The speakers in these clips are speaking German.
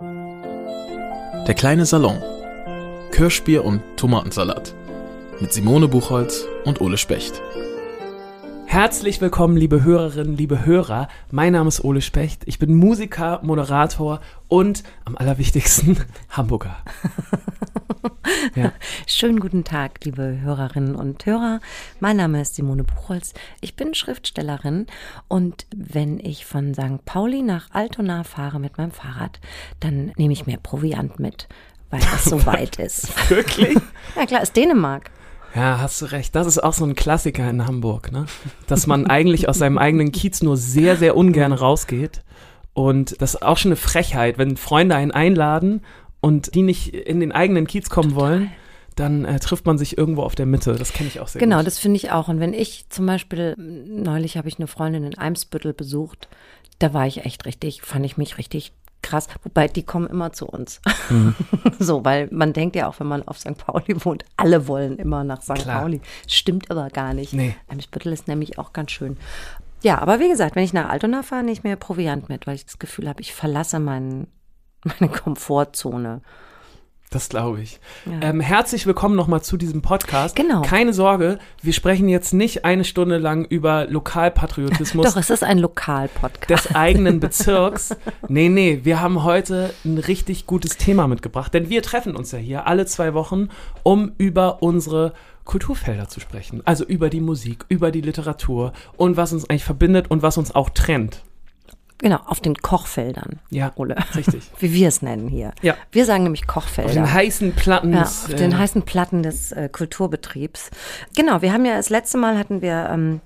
Der kleine Salon. Kirschbier und Tomatensalat. Mit Simone Buchholz und Ole Specht. Herzlich willkommen, liebe Hörerinnen, liebe Hörer. Mein Name ist Ole Specht. Ich bin Musiker, Moderator und am allerwichtigsten Hamburger. Ja. Schönen guten Tag, liebe Hörerinnen und Hörer. Mein Name ist Simone Buchholz. Ich bin Schriftstellerin und wenn ich von St. Pauli nach Altona fahre mit meinem Fahrrad, dann nehme ich mir Proviant mit, weil das so weit ist. Wirklich? ja klar, ist Dänemark. Ja, hast du recht. Das ist auch so ein Klassiker in Hamburg, ne? Dass man eigentlich aus seinem eigenen Kiez nur sehr, sehr ungern rausgeht. Und das ist auch schon eine Frechheit, wenn Freunde einen einladen und die nicht in den eigenen Kiez kommen wollen, dann äh, trifft man sich irgendwo auf der Mitte. Das kenne ich auch sehr Genau, gut. das finde ich auch. Und wenn ich zum Beispiel, neulich habe ich eine Freundin in Eimsbüttel besucht, da war ich echt richtig, fand ich mich richtig krass. Wobei, die kommen immer zu uns. Mhm. so, weil man denkt ja auch, wenn man auf St. Pauli wohnt, alle wollen immer nach St. Klar. Pauli. Stimmt aber gar nicht. Nee. Eimsbüttel ist nämlich auch ganz schön. Ja, aber wie gesagt, wenn ich nach Altona fahre, nehme ich mir Proviant mit, weil ich das Gefühl habe, ich verlasse meinen, meine Komfortzone. Das glaube ich. Ja. Ähm, herzlich willkommen nochmal zu diesem Podcast. Genau. Keine Sorge, wir sprechen jetzt nicht eine Stunde lang über Lokalpatriotismus Doch, es ist ein Lokalpodcast. des eigenen Bezirks. Nee, nee, wir haben heute ein richtig gutes Thema mitgebracht, denn wir treffen uns ja hier alle zwei Wochen, um über unsere Kulturfelder zu sprechen. Also über die Musik, über die Literatur und was uns eigentlich verbindet und was uns auch trennt. Genau, auf den Kochfeldern. Ja, Ole. richtig. Wie wir es nennen hier. Ja. Wir sagen nämlich Auf Kochfelder. den heißen Platten. ja, des, auf den äh, heißen Platten des äh, Kulturbetriebs. Genau, wir haben ja das letzte Mal hatten wir ähm,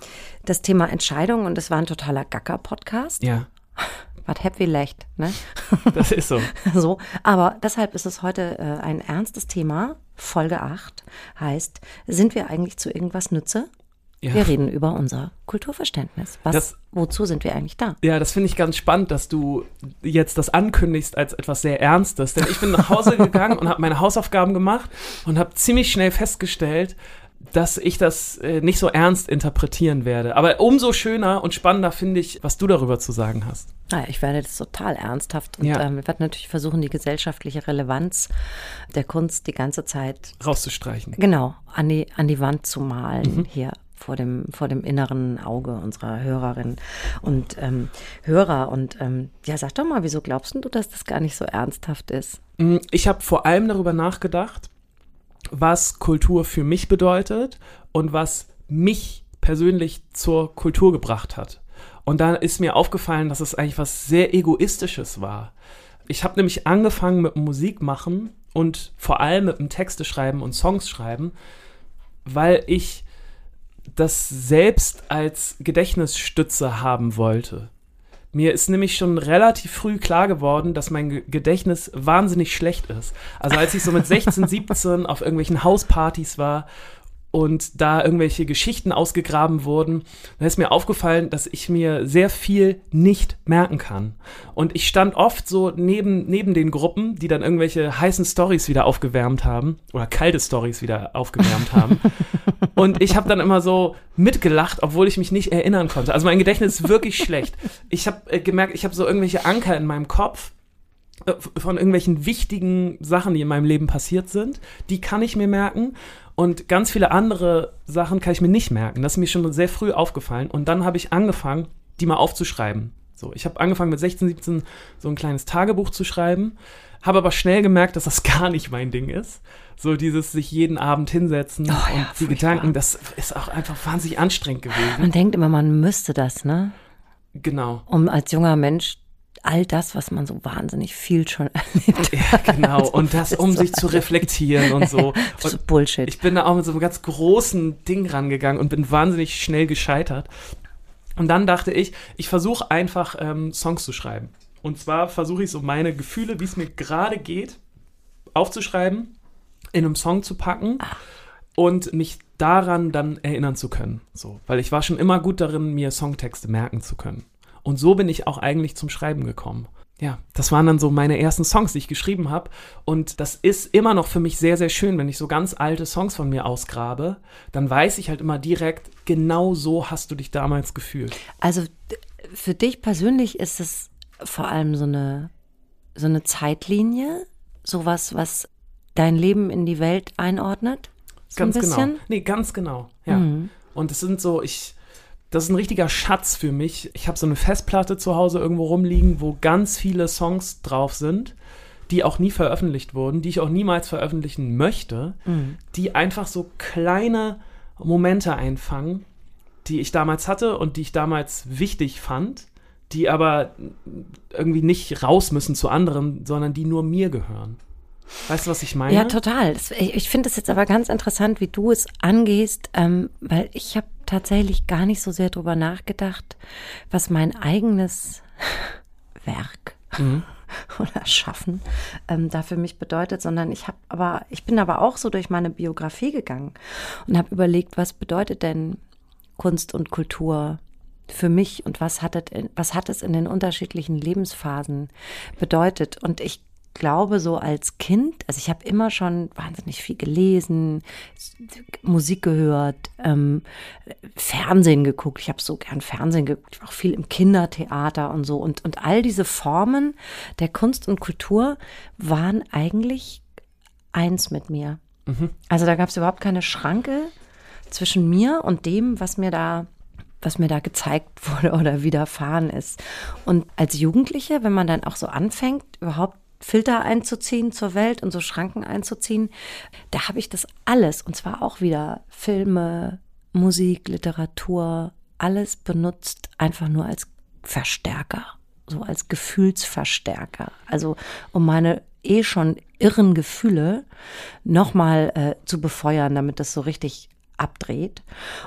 das Thema Entscheidung und es war ein totaler Gacker-Podcast. Ja, Was happy lecht, ne? das ist so. so. Aber deshalb ist es heute äh, ein ernstes Thema. Folge 8 heißt, sind wir eigentlich zu irgendwas Nütze? Ja. Wir reden über unser Kulturverständnis. Was, Das- wozu sind wir eigentlich da? Ja, das finde ich ganz spannend, dass du jetzt das ankündigst als etwas sehr Ernstes. Denn ich bin nach Hause gegangen und habe meine Hausaufgaben gemacht und habe ziemlich schnell festgestellt, dass ich das äh, nicht so ernst interpretieren werde. Aber umso schöner und spannender finde ich, was du darüber zu sagen hast. Naja, ich werde das total ernsthaft und Ja. ähm, werde natürlich versuchen, die gesellschaftliche Relevanz der Kunst die ganze Zeit Rauszustreichen. genau an die, an die Wand zu malen Mhm. hier vor dem, vor dem inneren Auge unserer Hörerinnen und ähm, Hörer. Und ähm, ja, sag doch mal, wieso glaubst du, dass das gar nicht so ernsthaft ist? Mm, Ich habe vor allem darüber nachgedacht, was Kultur für mich bedeutet und was mich persönlich zur Kultur gebracht hat. Und da ist mir aufgefallen, dass es eigentlich was sehr Egoistisches war. Ich habe nämlich angefangen mit Musik machen und vor allem mit dem Texte schreiben und Songs schreiben, weil ich das selbst als Gedächtnisstütze haben wollte. Mir ist nämlich schon relativ früh klar geworden, dass mein Ge- Gedächtnis wahnsinnig schlecht ist. Also als ich so mit 16, 17 auf irgendwelchen Hauspartys war und da irgendwelche Geschichten ausgegraben wurden, dann ist mir aufgefallen, dass ich mir sehr viel nicht merken kann. Und ich stand oft so neben, neben den Gruppen, die dann irgendwelche heißen Stories wieder aufgewärmt haben oder kalte Stories wieder aufgewärmt haben. Und ich habe dann immer so mitgelacht, obwohl ich mich nicht erinnern konnte. Also mein Gedächtnis ist wirklich schlecht. Ich habe äh, gemerkt, ich habe so irgendwelche Anker in meinem Kopf von irgendwelchen wichtigen Sachen, die in meinem Leben passiert sind. Die kann ich mir merken. Und ganz viele andere Sachen kann ich mir nicht merken. Das ist mir schon sehr früh aufgefallen. Und dann habe ich angefangen, die mal aufzuschreiben. So, ich habe angefangen mit 16, 17 so ein kleines Tagebuch zu schreiben, habe aber schnell gemerkt, dass das gar nicht mein Ding ist. So dieses sich jeden Abend hinsetzen ja, und die furchtbar. Gedanken, das ist auch einfach wahnsinnig anstrengend gewesen. Man denkt immer, man müsste das, ne? Genau. Um als junger Mensch all das, was man so wahnsinnig viel schon erlebt Ja, genau. Und das, um sich zu reflektieren und so. Das ist Bullshit. ich bin da auch mit so einem ganz großen Ding rangegangen und bin wahnsinnig schnell gescheitert. Und dann dachte ich, ich versuche einfach ähm, Songs zu schreiben. Und zwar versuche ich so meine Gefühle, wie es mir gerade geht, aufzuschreiben, in einem Song zu packen und mich daran dann erinnern zu können. So, weil ich war schon immer gut darin, mir Songtexte merken zu können. Und so bin ich auch eigentlich zum Schreiben gekommen. Ja, das waren dann so meine ersten Songs, die ich geschrieben habe. Und das ist immer noch für mich sehr, sehr schön, wenn ich so ganz alte Songs von mir ausgrabe. Dann weiß ich halt immer direkt, genau so hast du dich damals gefühlt. Also für dich persönlich ist es vor allem so eine so eine Zeitlinie, sowas, was dein Leben in die Welt einordnet? So ganz genau. Nee, ganz genau. Ja. Mhm. Und es sind so, ich, das ist ein richtiger Schatz für mich. Ich habe so eine Festplatte zu Hause irgendwo rumliegen, wo ganz viele Songs drauf sind, die auch nie veröffentlicht wurden, die ich auch niemals veröffentlichen möchte, mhm. die einfach so kleine Momente einfangen, die ich damals hatte und die ich damals wichtig fand, die aber irgendwie nicht raus müssen zu anderen, sondern die nur mir gehören. Weißt du, was ich meine? Ja, total. Ich finde es jetzt aber ganz interessant, wie du es angehst, ähm, weil ich habe tatsächlich gar nicht so sehr drüber nachgedacht, was mein eigenes Werk mhm. oder Schaffen ähm, da für mich bedeutet, sondern ich habe aber, ich bin aber auch so durch meine Biografie gegangen und habe überlegt, was bedeutet denn Kunst und Kultur für mich und was hat, es, was hat es in den unterschiedlichen Lebensphasen bedeutet? Und ich glaube, so als Kind, also ich habe immer schon wahnsinnig viel gelesen, Musik gehört, ähm, Fernsehen geguckt. Ich habe so gern Fernsehen geguckt, ich war auch viel im Kindertheater und so. Und, und all diese Formen der Kunst und Kultur waren eigentlich eins mit mir. Mhm. Also da gab es überhaupt keine Schranke zwischen mir und dem, was mir da was mir da gezeigt wurde oder widerfahren ist. Und als Jugendliche, wenn man dann auch so anfängt, überhaupt Filter einzuziehen zur Welt und so Schranken einzuziehen, da habe ich das alles und zwar auch wieder Filme, Musik, Literatur, alles benutzt einfach nur als Verstärker, so als Gefühlsverstärker. Also um meine eh schon irren Gefühle nochmal äh, zu befeuern, damit das so richtig abdreht.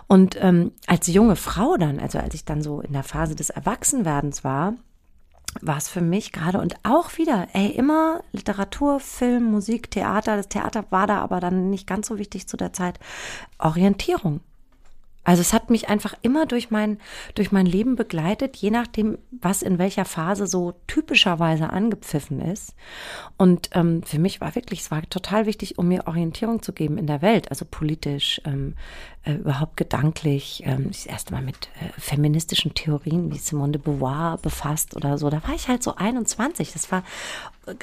Und ähm, als junge Frau dann, also als ich dann so in der Phase des Erwachsenwerdens war, war es für mich gerade und auch wieder, ey, immer Literatur, Film, Musik, Theater. Das Theater war da aber dann nicht ganz so wichtig zu der Zeit. Orientierung. Also es hat mich einfach immer durch mein, durch mein Leben begleitet, je nachdem, was in welcher Phase so typischerweise angepfiffen ist. Und ähm, für mich war wirklich, es war total wichtig, um mir Orientierung zu geben in der Welt, also politisch, ähm, äh, überhaupt gedanklich. Ähm, das erste Mal mit äh, feministischen Theorien wie Simone de Beauvoir befasst oder so. Da war ich halt so 21. Das war,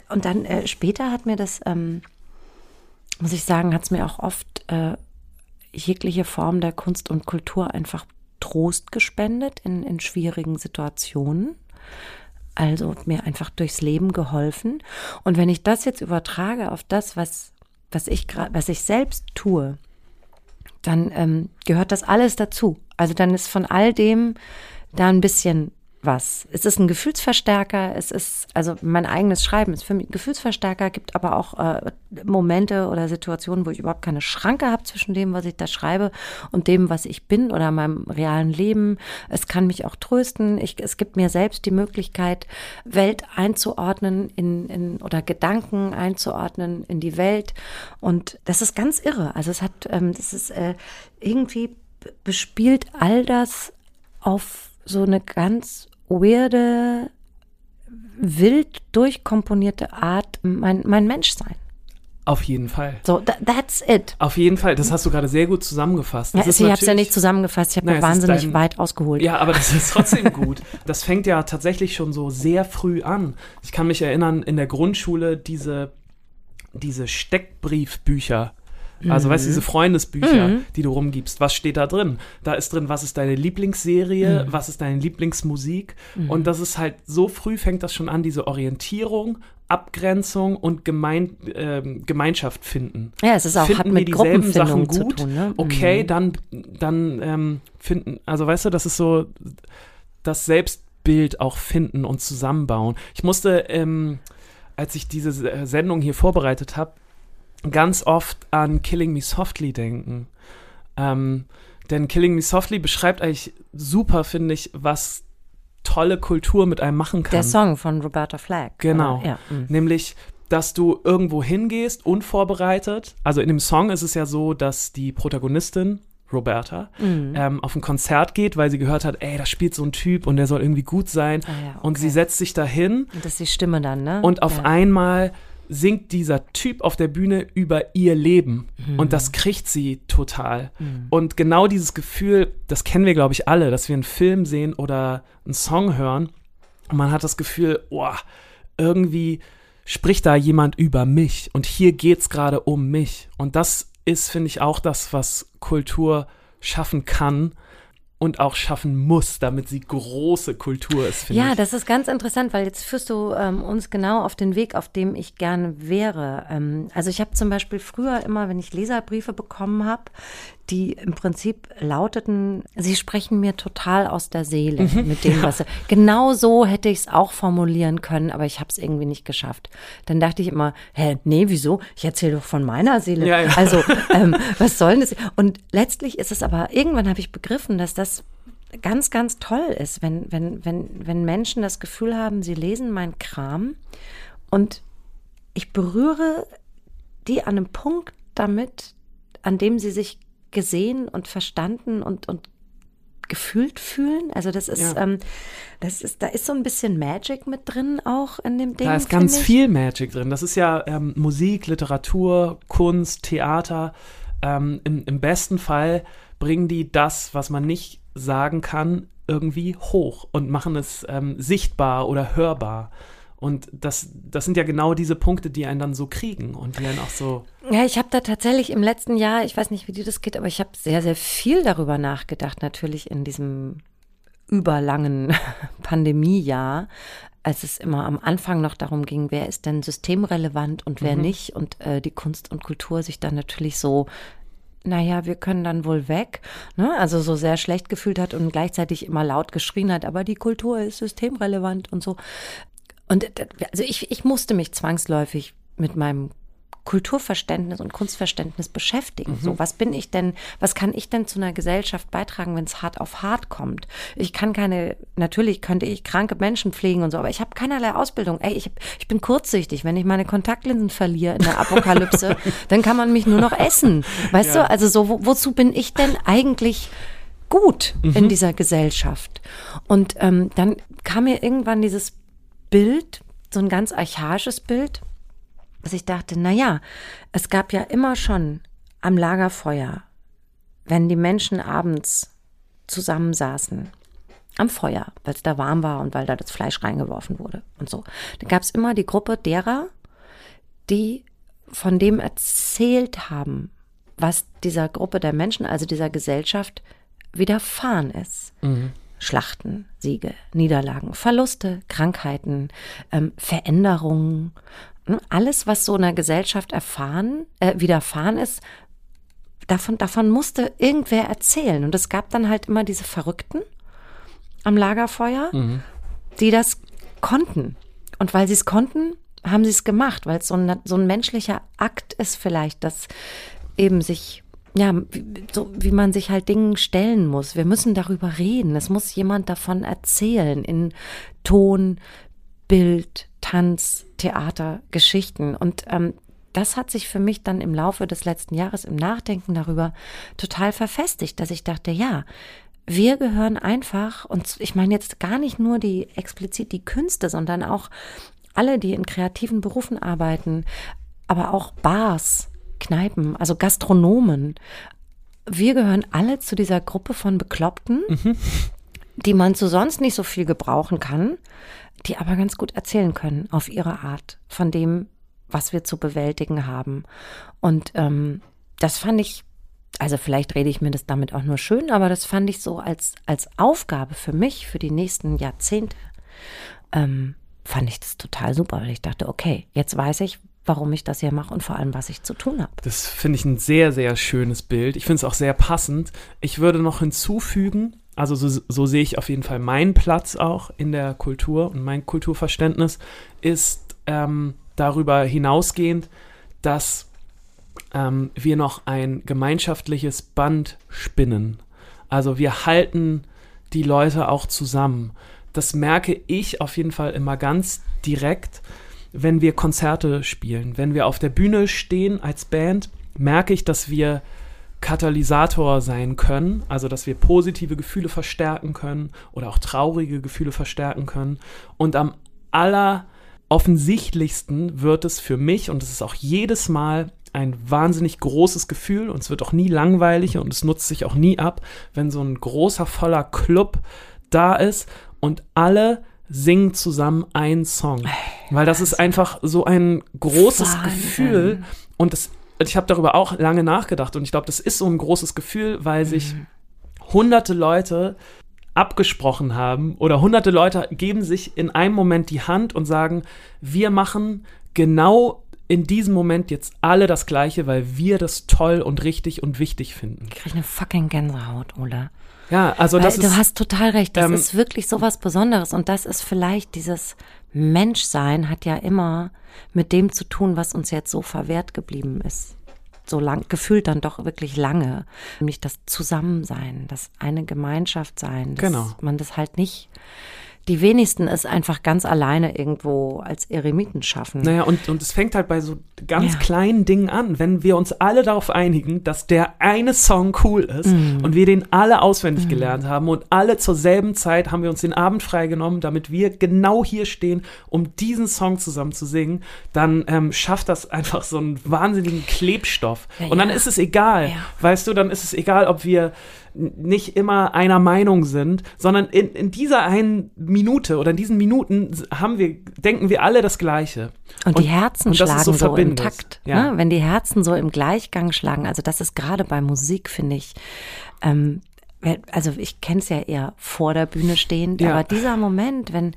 und dann äh, später hat mir das, ähm, muss ich sagen, hat es mir auch oft äh, jegliche Form der Kunst und Kultur einfach Trost gespendet in, in schwierigen Situationen. Also mir einfach durchs Leben geholfen. Und wenn ich das jetzt übertrage auf das, was, was, ich, was ich selbst tue, dann ähm, gehört das alles dazu. Also dann ist von all dem da ein bisschen was. Es ist ein Gefühlsverstärker, es ist, also mein eigenes Schreiben ist für mich ein Gefühlsverstärker, gibt aber auch äh, Momente oder Situationen, wo ich überhaupt keine Schranke habe zwischen dem, was ich da schreibe und dem, was ich bin oder meinem realen Leben. Es kann mich auch trösten. Ich, es gibt mir selbst die Möglichkeit, Welt einzuordnen in, in oder Gedanken einzuordnen in die Welt. Und das ist ganz irre. Also es hat, ähm, das ist äh, irgendwie bespielt all das auf so eine ganz weirde, wild durchkomponierte Art mein, mein Menschsein. Auf jeden Fall. So, that, that's it. Auf jeden Fall. Das hast du gerade sehr gut zusammengefasst. Das ja, ich habe es ja nicht zusammengefasst. Ich habe mir wahnsinnig dein, weit ausgeholt. Ja, aber das ist trotzdem gut. Das fängt ja tatsächlich schon so sehr früh an. Ich kann mich erinnern, in der Grundschule diese, diese Steckbriefbücher also, mhm. weißt du, diese Freundesbücher, mhm. die du rumgibst, was steht da drin? Da ist drin, was ist deine Lieblingsserie, mhm. was ist deine Lieblingsmusik? Mhm. Und das ist halt, so früh fängt das schon an, diese Orientierung, Abgrenzung und Gemein, äh, Gemeinschaft finden. Ja, es ist auch, finden hat mit dieselben Sachen gut, tun, ne? okay, mhm. dann, dann ähm, finden, also weißt du, das ist so das Selbstbild auch finden und zusammenbauen. Ich musste, ähm, als ich diese Sendung hier vorbereitet habe, ganz oft an Killing Me Softly denken. Ähm, denn Killing Me Softly beschreibt eigentlich super, finde ich, was tolle Kultur mit einem machen kann. Der Song von Roberta Flack. Genau. Ja. Mhm. Nämlich, dass du irgendwo hingehst, unvorbereitet. Also in dem Song ist es ja so, dass die Protagonistin, Roberta, mhm. ähm, auf ein Konzert geht, weil sie gehört hat, ey, da spielt so ein Typ und der soll irgendwie gut sein. Ah, ja, okay. Und sie setzt sich dahin. Und das ist die Stimme dann, ne? Und auf ja. einmal singt dieser Typ auf der Bühne über ihr Leben mhm. und das kriegt sie total. Mhm. Und genau dieses Gefühl, das kennen wir, glaube ich, alle, dass wir einen Film sehen oder einen Song hören und man hat das Gefühl, oh, irgendwie spricht da jemand über mich und hier geht's gerade um mich. Und das ist, finde ich, auch das, was Kultur schaffen kann und auch schaffen muss, damit sie große Kultur ist. Ja, ich. das ist ganz interessant, weil jetzt führst du ähm, uns genau auf den Weg, auf dem ich gerne wäre. Ähm, also ich habe zum Beispiel früher immer, wenn ich Leserbriefe bekommen habe, die im Prinzip lauteten, sie sprechen mir total aus der Seele mhm, mit dem, was. Genau so hätte ich es auch formulieren können, aber ich habe es irgendwie nicht geschafft. Dann dachte ich immer, hä, nee, wieso? Ich erzähle doch von meiner Seele. Ja, ja. Also, ähm, was soll denn das? Und letztlich ist es aber, irgendwann habe ich begriffen, dass das ganz, ganz toll ist, wenn, wenn, wenn, wenn Menschen das Gefühl haben, sie lesen meinen Kram und ich berühre die an einem Punkt damit, an dem sie sich gesehen und verstanden und, und gefühlt fühlen. Also das ist, ja. ähm, das ist, da ist so ein bisschen Magic mit drin auch in dem Ding. Da ist ganz ich. viel Magic drin. Das ist ja ähm, Musik, Literatur, Kunst, Theater. Ähm, im, Im besten Fall bringen die das, was man nicht sagen kann, irgendwie hoch und machen es ähm, sichtbar oder hörbar. Und das, das sind ja genau diese Punkte, die einen dann so kriegen und die einen auch so. Ja, ich habe da tatsächlich im letzten Jahr, ich weiß nicht, wie dir das geht, aber ich habe sehr, sehr viel darüber nachgedacht, natürlich in diesem überlangen Pandemiejahr, als es immer am Anfang noch darum ging, wer ist denn systemrelevant und wer mhm. nicht und äh, die Kunst und Kultur sich dann natürlich so naja, wir können dann wohl weg, ne? also so sehr schlecht gefühlt hat und gleichzeitig immer laut geschrien hat, aber die Kultur ist systemrelevant und so. Und also ich, ich musste mich zwangsläufig mit meinem Kulturverständnis und Kunstverständnis beschäftigen. Mhm. So, was bin ich denn, was kann ich denn zu einer Gesellschaft beitragen, wenn es hart auf hart kommt? Ich kann keine, natürlich könnte ich kranke Menschen pflegen und so, aber ich habe keinerlei Ausbildung. Ey, ich, ich bin kurzsichtig. Wenn ich meine Kontaktlinsen verliere in der Apokalypse, dann kann man mich nur noch essen. Weißt ja. du, also so, wo, wozu bin ich denn eigentlich gut mhm. in dieser Gesellschaft? Und ähm, dann kam mir irgendwann dieses Bild, so ein ganz archaisches Bild, dass ich dachte, na ja, es gab ja immer schon am Lagerfeuer, wenn die Menschen abends zusammensaßen, am Feuer, weil es da warm war und weil da das Fleisch reingeworfen wurde und so. Da gab es immer die Gruppe derer, die von dem erzählt haben, was dieser Gruppe der Menschen, also dieser Gesellschaft, widerfahren ist. Mhm. Schlachten, Siege, Niederlagen, Verluste, Krankheiten, ähm, Veränderungen, ne? alles, was so einer Gesellschaft erfahren, äh, widerfahren ist, davon, davon musste irgendwer erzählen. Und es gab dann halt immer diese Verrückten am Lagerfeuer, mhm. die das konnten. Und weil sie es konnten, haben sie es gemacht, weil es so ein, so ein menschlicher Akt ist vielleicht, dass eben sich ja, so wie man sich halt Dingen stellen muss. Wir müssen darüber reden. Es muss jemand davon erzählen in Ton, Bild, Tanz, Theater, Geschichten. Und ähm, das hat sich für mich dann im Laufe des letzten Jahres im Nachdenken darüber total verfestigt, dass ich dachte, ja, wir gehören einfach, und ich meine jetzt gar nicht nur die explizit die Künste, sondern auch alle, die in kreativen Berufen arbeiten, aber auch Bars, Kneipen, also Gastronomen. Wir gehören alle zu dieser Gruppe von Bekloppten, mhm. die man zu sonst nicht so viel gebrauchen kann, die aber ganz gut erzählen können auf ihre Art von dem, was wir zu bewältigen haben. Und ähm, das fand ich, also vielleicht rede ich mir das damit auch nur schön, aber das fand ich so als, als Aufgabe für mich, für die nächsten Jahrzehnte, ähm, fand ich das total super, weil ich dachte, okay, jetzt weiß ich, warum ich das hier mache und vor allem, was ich zu tun habe. Das finde ich ein sehr, sehr schönes Bild. Ich finde es auch sehr passend. Ich würde noch hinzufügen, also so, so, sehe ich auf jeden Fall meinen Platz auch in der Kultur und mein Kulturverständnis ist ähm, darüber hinausgehend, dass ähm, wir noch ein gemeinschaftliches Band spinnen. Also wir halten die Leute auch zusammen. Das merke ich auf jeden Fall immer ganz direkt, wenn wir Konzerte spielen, wenn wir auf der Bühne stehen als Band, merke ich, dass wir Katalysator sein können, also dass wir positive Gefühle verstärken können oder auch traurige Gefühle verstärken können. Und am alleroffensichtlichsten wird es für mich, und es ist auch jedes Mal ein wahnsinnig großes Gefühl und es wird auch nie langweilig und es nutzt sich auch nie ab, wenn so ein großer, voller Club da ist und alle singen zusammen einen Song. Weil das ist einfach so ein großes Wahnsinn. Gefühl und das, ich habe darüber auch lange nachgedacht und ich glaube, das ist so ein großes Gefühl, weil sich Mhm. hunderte Leute abgesprochen haben oder hunderte Leute geben sich in einem Moment die Hand und sagen, wir machen genau in diesem Moment jetzt alle das Gleiche, weil wir das toll und richtig und wichtig finden. Ich kriege eine fucking Gänsehaut, Ole. Ja, also Weil das du ist hast total recht, das ähm, ist wirklich so was Besonderes und das ist vielleicht dieses Menschsein hat ja immer mit dem zu tun, was uns jetzt so verwehrt geblieben ist. So lang, gefühlt dann doch wirklich lange. Nämlich das Zusammensein, das eine Gemeinschaft sein, dass Genau. man das halt nicht, die wenigsten es einfach ganz alleine irgendwo als Eremiten schaffen. Naja, und, und es fängt halt bei so ganz Ja. kleinen Dingen an. Wenn wir uns alle darauf einigen, dass der eine Song cool ist Mhm. und wir den alle auswendig gelernt haben und alle zur selben Zeit haben wir uns den Abend freigenommen, damit wir genau hier stehen, um diesen Song zusammen zu singen, dann ähm, schafft das einfach so einen wahnsinnigen Klebstoff. Ja, und dann ja. ist es egal, weißt du, dann ist es egal, ob wir nicht immer einer Meinung sind, sondern in, in dieser einen Minute oder in diesen Minuten haben wir, denken wir alle das Gleiche. Und, die Herzen und schlagen so so, im. Takt. Ja. Ne? Wenn die Herzen so im Gleichgang schlagen, also das ist gerade bei Musik, finde ich, ähm, also ich kenne es ja eher vor der Bühne stehend, Ja. aber dieser Moment, wenn,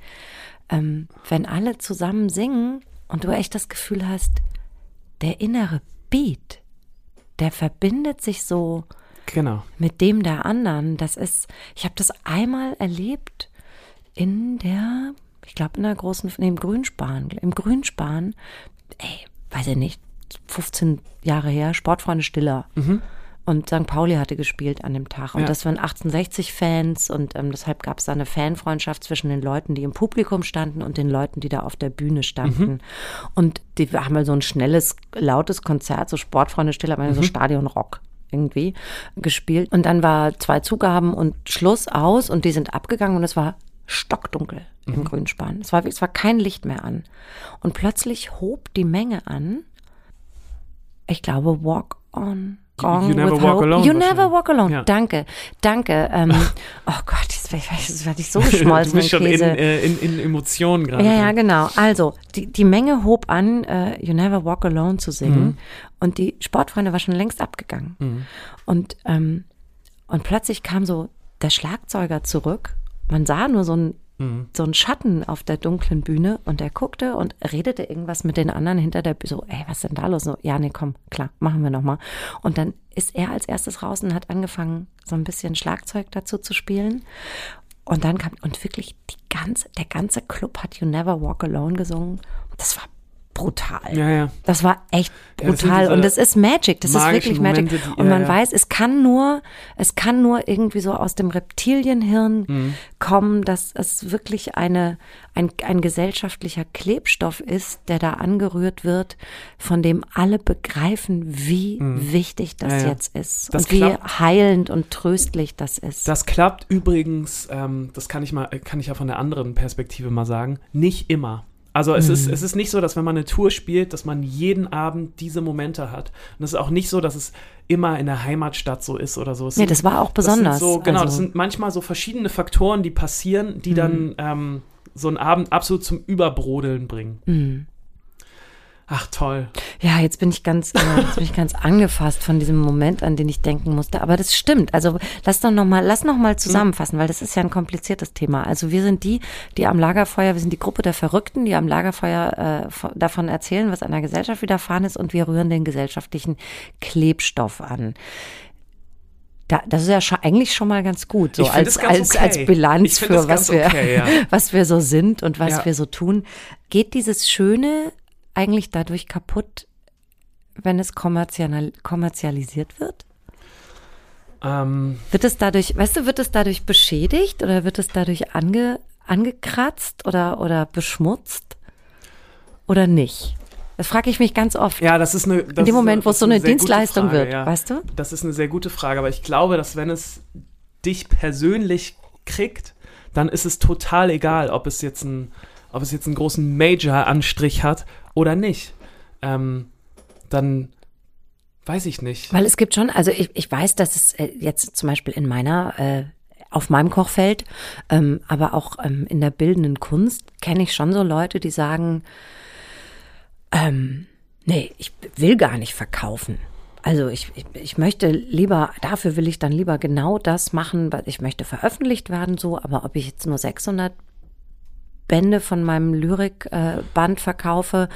ähm, wenn alle zusammen singen und du echt das Gefühl hast, der innere Beat, der verbindet sich so Genau. mit dem der anderen. Das ist, ich habe das einmal erlebt in der, ich glaube in der großen, nee, im Grünspan, im Grünspan, ey, weiß ich nicht, 15 Jahre her, Sportfreunde Stiller. Und St. Pauli hatte gespielt an dem Tag. Und Ja. das waren 1860-Fans und ähm, deshalb gab es da eine Fanfreundschaft zwischen den Leuten, die im Publikum standen und den Leuten, die da auf der Bühne standen. Und die wir haben halt so ein schnelles, lautes Konzert, so Sportfreunde Stiller, aber so Stadionrock irgendwie gespielt. Und dann war zwei Zugaben und Schluss aus und die sind abgegangen und es war stockdunkel im Grünspan. Es war, es war kein Licht mehr an. Und plötzlich hob die Menge an. Ich glaube, Walk on. Gone You Never with Walk Hope. Alone You never walk alone. Ja. Danke, danke. Ähm, oh Gott, jetzt werde ich, so Du geschmolzen bist in schon in, äh, in, in Emotionen gerade. Ja, ja, genau. Also, die, die Menge hob an, äh, You Never Walk Alone zu singen. Und die Sportfreunde war schon längst abgegangen. Und, ähm, und plötzlich kam so der Schlagzeuger zurück. Man sah nur so ein so ein Schatten auf der dunklen Bühne und er guckte und redete irgendwas mit den anderen hinter der Bühne. So, ey, was ist denn da los? So, ja, nee, komm, klar, machen wir nochmal. Und dann ist er als erstes raus und hat angefangen, so ein bisschen Schlagzeug dazu zu spielen. Und dann kam, und wirklich die ganze, der ganze Club hat You Never Walk Alone gesungen. Das war brutal. Ja, ja. Das war echt Ja, das brutal. diese und das ist Magic. Das ist wirklich Magic. Momente, die- und ja, man ja. weiß, es kann nur, es kann nur irgendwie so aus dem Reptilienhirn Mhm. kommen, dass es wirklich eine, ein, ein gesellschaftlicher Klebstoff ist, der da angerührt wird, von dem alle begreifen, wie wichtig das Mhm. Ja, ja. jetzt ist. Das und wie klappt. heilend und tröstlich das ist. Das klappt übrigens, ähm, das kann ich mal, kann ich ja von der anderen Perspektive mal sagen, nicht immer. Also es, ist, es ist nicht so, dass wenn man eine Tour spielt, dass man jeden Abend diese Momente hat. Und es ist auch nicht so, dass es immer in der Heimatstadt so ist oder so. Es Nee, das war auch besonders. Das so, genau, das Also- sind manchmal so verschiedene Faktoren, die passieren, die Mhm. dann ähm, so einen Abend absolut zum Überbrodeln bringen. Mhm. Ach toll. Ja, jetzt bin ich ganz, äh, jetzt bin ich ganz angefasst von diesem Moment, an den ich denken musste. Aber das stimmt. Also lass doch noch mal, lass noch mal zusammenfassen, weil das ist ja ein kompliziertes Thema. Also wir sind die, die am Lagerfeuer, wir sind die Gruppe der Verrückten, die am Lagerfeuer äh, von- davon erzählen, was an der Gesellschaft widerfahren ist, und wir rühren den gesellschaftlichen Klebstoff an. Da, das ist ja schon, eigentlich schon mal ganz gut, so als, ganz als, okay. als Bilanz für was wir, okay, ja. was wir so sind und was Ja. wir so tun. Geht dieses Schöne eigentlich dadurch kaputt, wenn es kommerzial, kommerzialisiert wird? Ähm, Wird es dadurch, weißt du, wird es dadurch beschädigt oder wird es dadurch ange, angekratzt oder, oder beschmutzt oder nicht? Das frage ich mich ganz oft. ja, das ist eine. Das In dem Moment, wo es so eine Dienstleistung Frage, wird, ja. weißt du? Das ist eine sehr gute Frage, aber ich glaube, dass wenn es dich persönlich kriegt, dann ist es total egal, ob es jetzt ein, ob es jetzt einen großen Major-Anstrich hat oder nicht. Ähm, dann weiß ich nicht. Weil es gibt schon, also ich, ich weiß, dass es äh, jetzt zum Beispiel in meiner äh, auf meinem Kochfeld, ähm, aber auch ähm, in der bildenden Kunst kenne ich schon so Leute, die sagen, ähm, nee, ich will gar nicht verkaufen. Also ich, ich, ich möchte lieber, dafür will ich dann lieber genau das machen, weil ich möchte veröffentlicht werden so, aber ob ich jetzt nur 600 Bände von meinem Lyrikband äh, verkaufe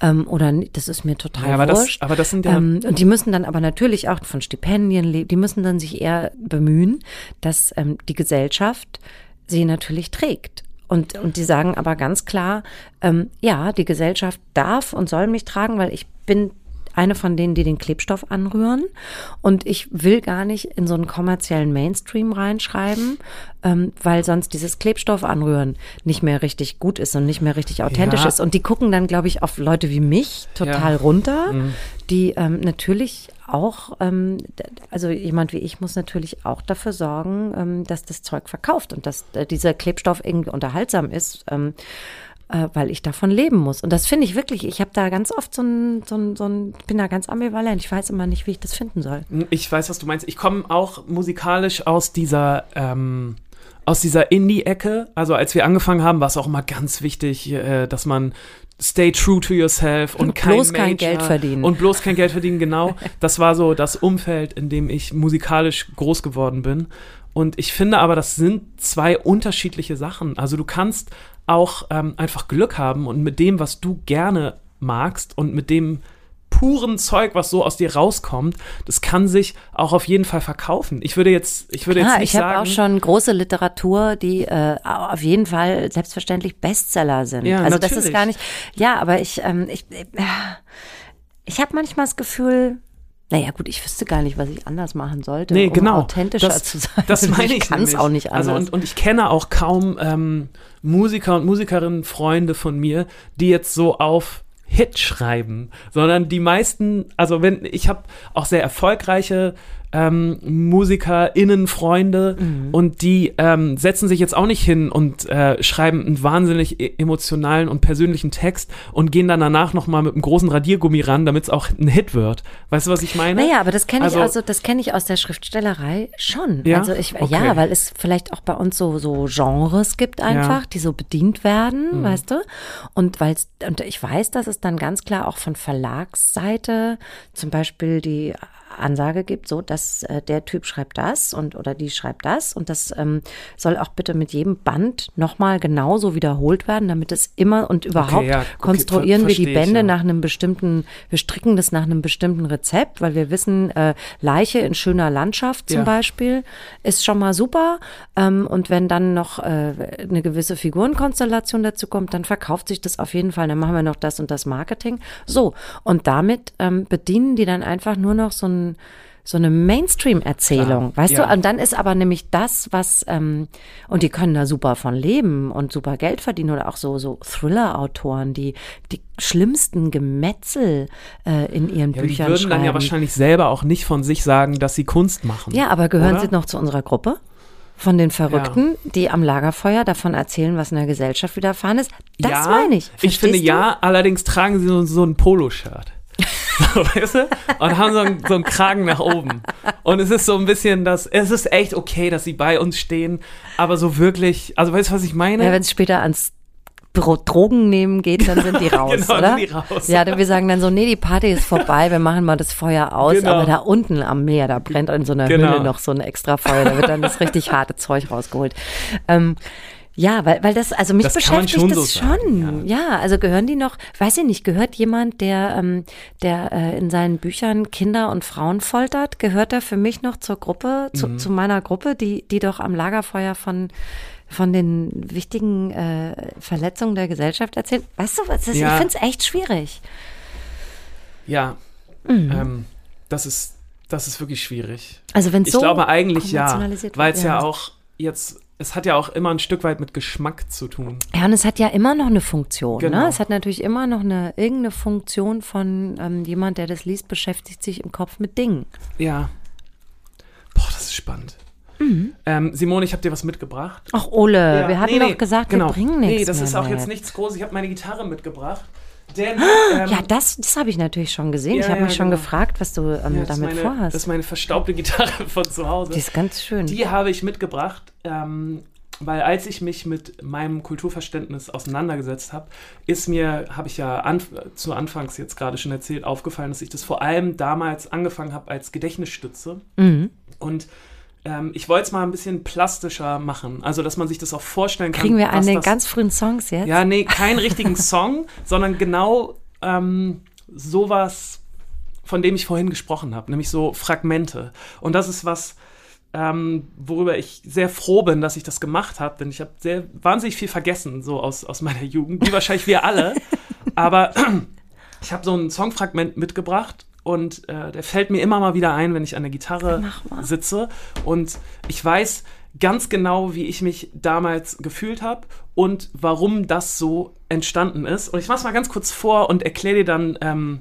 ähm, oder das ist mir total ja, aber wurscht. Das, aber das sind ja ähm, und die müssen dann aber natürlich auch von Stipendien leben. Die müssen dann sich eher bemühen, dass ähm, die Gesellschaft sie natürlich trägt. Und, und die sagen aber ganz klar, ähm, ja, die Gesellschaft darf und soll mich tragen, weil ich bin eine von denen, die den Klebstoff anrühren. Und ich will gar nicht in so einen kommerziellen Mainstream reinschreiben, ähm, weil sonst dieses Klebstoff anrühren nicht mehr richtig gut ist und nicht mehr richtig authentisch ja. ist. Und die gucken dann, glaube ich, auf Leute wie mich total ja. runter, mhm. die ähm, natürlich auch, ähm, also jemand wie ich muss natürlich auch dafür sorgen, ähm, dass das Zeug verkauft und dass äh, dieser Klebstoff irgendwie unterhaltsam ist. Ähm, äh, weil ich davon leben muss. Und das finde ich wirklich, ich habe da ganz oft so ein, so ein, so ein, bin da ganz ambivalent. Ich weiß immer nicht, wie ich das finden soll. Ich weiß, was du meinst. Ich komme auch musikalisch aus dieser, ähm, aus dieser Indie-Ecke. Also als wir angefangen haben, war es auch immer ganz wichtig, äh, dass man stay true to yourself und, und kein bloß Major kein Geld verdienen. Und bloß kein Geld verdienen, genau. Das war so das Umfeld, in dem ich musikalisch groß geworden bin. Und ich finde aber, das sind zwei unterschiedliche Sachen. Also du kannst auch ähm, einfach Glück haben und mit dem, was du gerne magst und mit dem puren Zeug, was so aus dir rauskommt, das kann sich auch auf jeden Fall verkaufen. Ich würde jetzt, ich würde Klar, jetzt nicht ich sagen. Ich habe auch schon große Literatur, die äh, auf jeden Fall selbstverständlich Bestseller sind. Ja, also natürlich. das ist gar nicht. Ja, aber ich, ähm, ich, äh, ich habe manchmal das Gefühl, naja, gut, ich wüsste gar nicht, was ich anders machen sollte, nee, um genau. authentischer das, zu sein. Das meine ich. Ich kann es auch nicht anders. Also und, und ich kenne auch kaum ähm, Musiker und Musikerinnen, Freunde von mir, die jetzt so auf Hit schreiben, sondern die meisten, also wenn ich habe auch sehr erfolgreiche ähm, MusikerInnen, Freunde mhm. und die ähm, setzen sich jetzt auch nicht hin und äh, schreiben einen wahnsinnig e emotionalen und persönlichen Text und gehen dann danach nochmal mit einem großen Radiergummi ran, damit es auch ein Hit wird. Weißt du, was ich meine? Naja, aber das kenne ich also, also das kenne ich aus der Schriftstellerei schon. Ja? Also ich, okay. ja, weil es vielleicht auch bei uns so, so Genres gibt einfach, ja. die so bedient werden, mhm. weißt du? Und weil und ich weiß, dass es dann ganz klar auch von Verlagsseite zum Beispiel die Ansage gibt, so dass äh, der Typ schreibt das und oder die schreibt das und das ähm, soll auch bitte mit jedem Band nochmal genauso wiederholt werden, damit es immer und überhaupt okay, ja, okay, konstruieren wir die Bände ja. nach einem bestimmten, wir stricken das nach einem bestimmten Rezept, weil wir wissen, äh, Leiche in schöner Landschaft zum ja. Beispiel ist schon mal super ähm, und wenn dann noch äh, eine gewisse Figurenkonstellation dazu kommt, dann verkauft sich das auf jeden Fall, dann machen wir noch das und das Marketing. So und damit ähm, bedienen die dann einfach nur noch so ein so eine Mainstream-Erzählung, weißt ja. du? Und dann ist aber nämlich das, was, ähm, und die können da super von leben und super Geld verdienen oder auch so, so Thriller-Autoren, die die schlimmsten Gemetzel äh, in ihren ja, Büchern schreiben. Die würden dann ja wahrscheinlich selber auch nicht von sich sagen, dass sie Kunst machen. Ja, aber gehören oder? sie noch zu unserer Gruppe? Von den Verrückten, ja. die am Lagerfeuer davon erzählen, was in der Gesellschaft widerfahren ist. Das ja, meine ich. Verstehst ich finde du? ja, allerdings tragen sie so, so ein Poloshirt. So, weißt du? Und haben so einen, so einen Kragen nach oben. Und es ist so ein bisschen das, es ist echt okay, dass sie bei uns stehen, aber so wirklich, also weißt du, was ich meine? Ja, wenn es später ans Drogen nehmen geht, dann sind die raus, genau, oder? Sind die raus. Ja, wir sagen dann so, nee, die Party ist vorbei, wir machen mal das Feuer aus, genau. aber da unten am Meer, da brennt in so einer genau. Hülle noch so ein extra Feuer, da wird dann das richtig harte Zeug rausgeholt. Ähm, ja, weil, weil das, also mich das beschäftigt schon das so schon. Ja. ja. also gehören die noch, weiß ich nicht, gehört jemand, der, ähm, der äh, in seinen Büchern Kinder und Frauen foltert, gehört er für mich noch zur Gruppe, zu, mhm. zu meiner Gruppe, die, die doch am Lagerfeuer von von den wichtigen äh, Verletzungen der Gesellschaft erzählt. Weißt du, was, das, ja. ich finde es echt schwierig. Ja, mhm. ähm, das ist das ist wirklich schwierig. Also wenn so Ich glaube eigentlich ja, weil es ja. ja auch jetzt es hat ja auch immer ein Stück weit mit Geschmack zu tun. Ja, und es hat ja immer noch eine Funktion. Ne? Genau. Ne? Es hat natürlich immer noch eine irgendeine Funktion von ähm, jemand, der das liest, beschäftigt sich im Kopf mit Dingen. Ja. Boah, das ist spannend. Mhm. Ähm, Simone, ich habe dir was mitgebracht. Ach, Ole, ja. wir hatten nee, doch nee, gesagt, genau. wir bringen nichts. Nee, das ist auch mit. jetzt nichts Großes. Ich habe meine Gitarre mitgebracht. Denn, ähm, ja, das, das habe ich natürlich schon gesehen. Ja, ich habe ja, mich schon genau. gefragt, was du ähm, ja, damit meine, vorhast. Das ist meine verstaubte Gitarre von zu Hause. Die ist ganz schön. Die habe ich mitgebracht, ähm, weil als ich mich mit meinem Kulturverständnis auseinandergesetzt habe, ist mir, habe ich ja an, zu Anfangs jetzt gerade schon erzählt, aufgefallen, dass ich das vor allem damals angefangen habe als Gedächtnisstütze. Mhm. Und ähm, ich wollte es mal ein bisschen plastischer machen, also dass man sich das auch vorstellen kann. Kriegen wir einen ganz frühen Songs jetzt? Ja, nee, keinen richtigen Song, sondern genau ähm, sowas, von dem ich vorhin gesprochen habe, nämlich so Fragmente. Und das ist was, ähm, worüber ich sehr froh bin, dass ich das gemacht habe, denn ich habe sehr wahnsinnig viel vergessen, so aus, aus meiner Jugend, wie wahrscheinlich wir alle. Aber ich habe so ein Songfragment mitgebracht und äh, der fällt mir immer mal wieder ein, wenn ich an der Gitarre sitze. Und ich weiß ganz genau, wie ich mich damals gefühlt habe und warum das so entstanden ist. Und ich mache es mal ganz kurz vor und erkläre dir dann, ähm,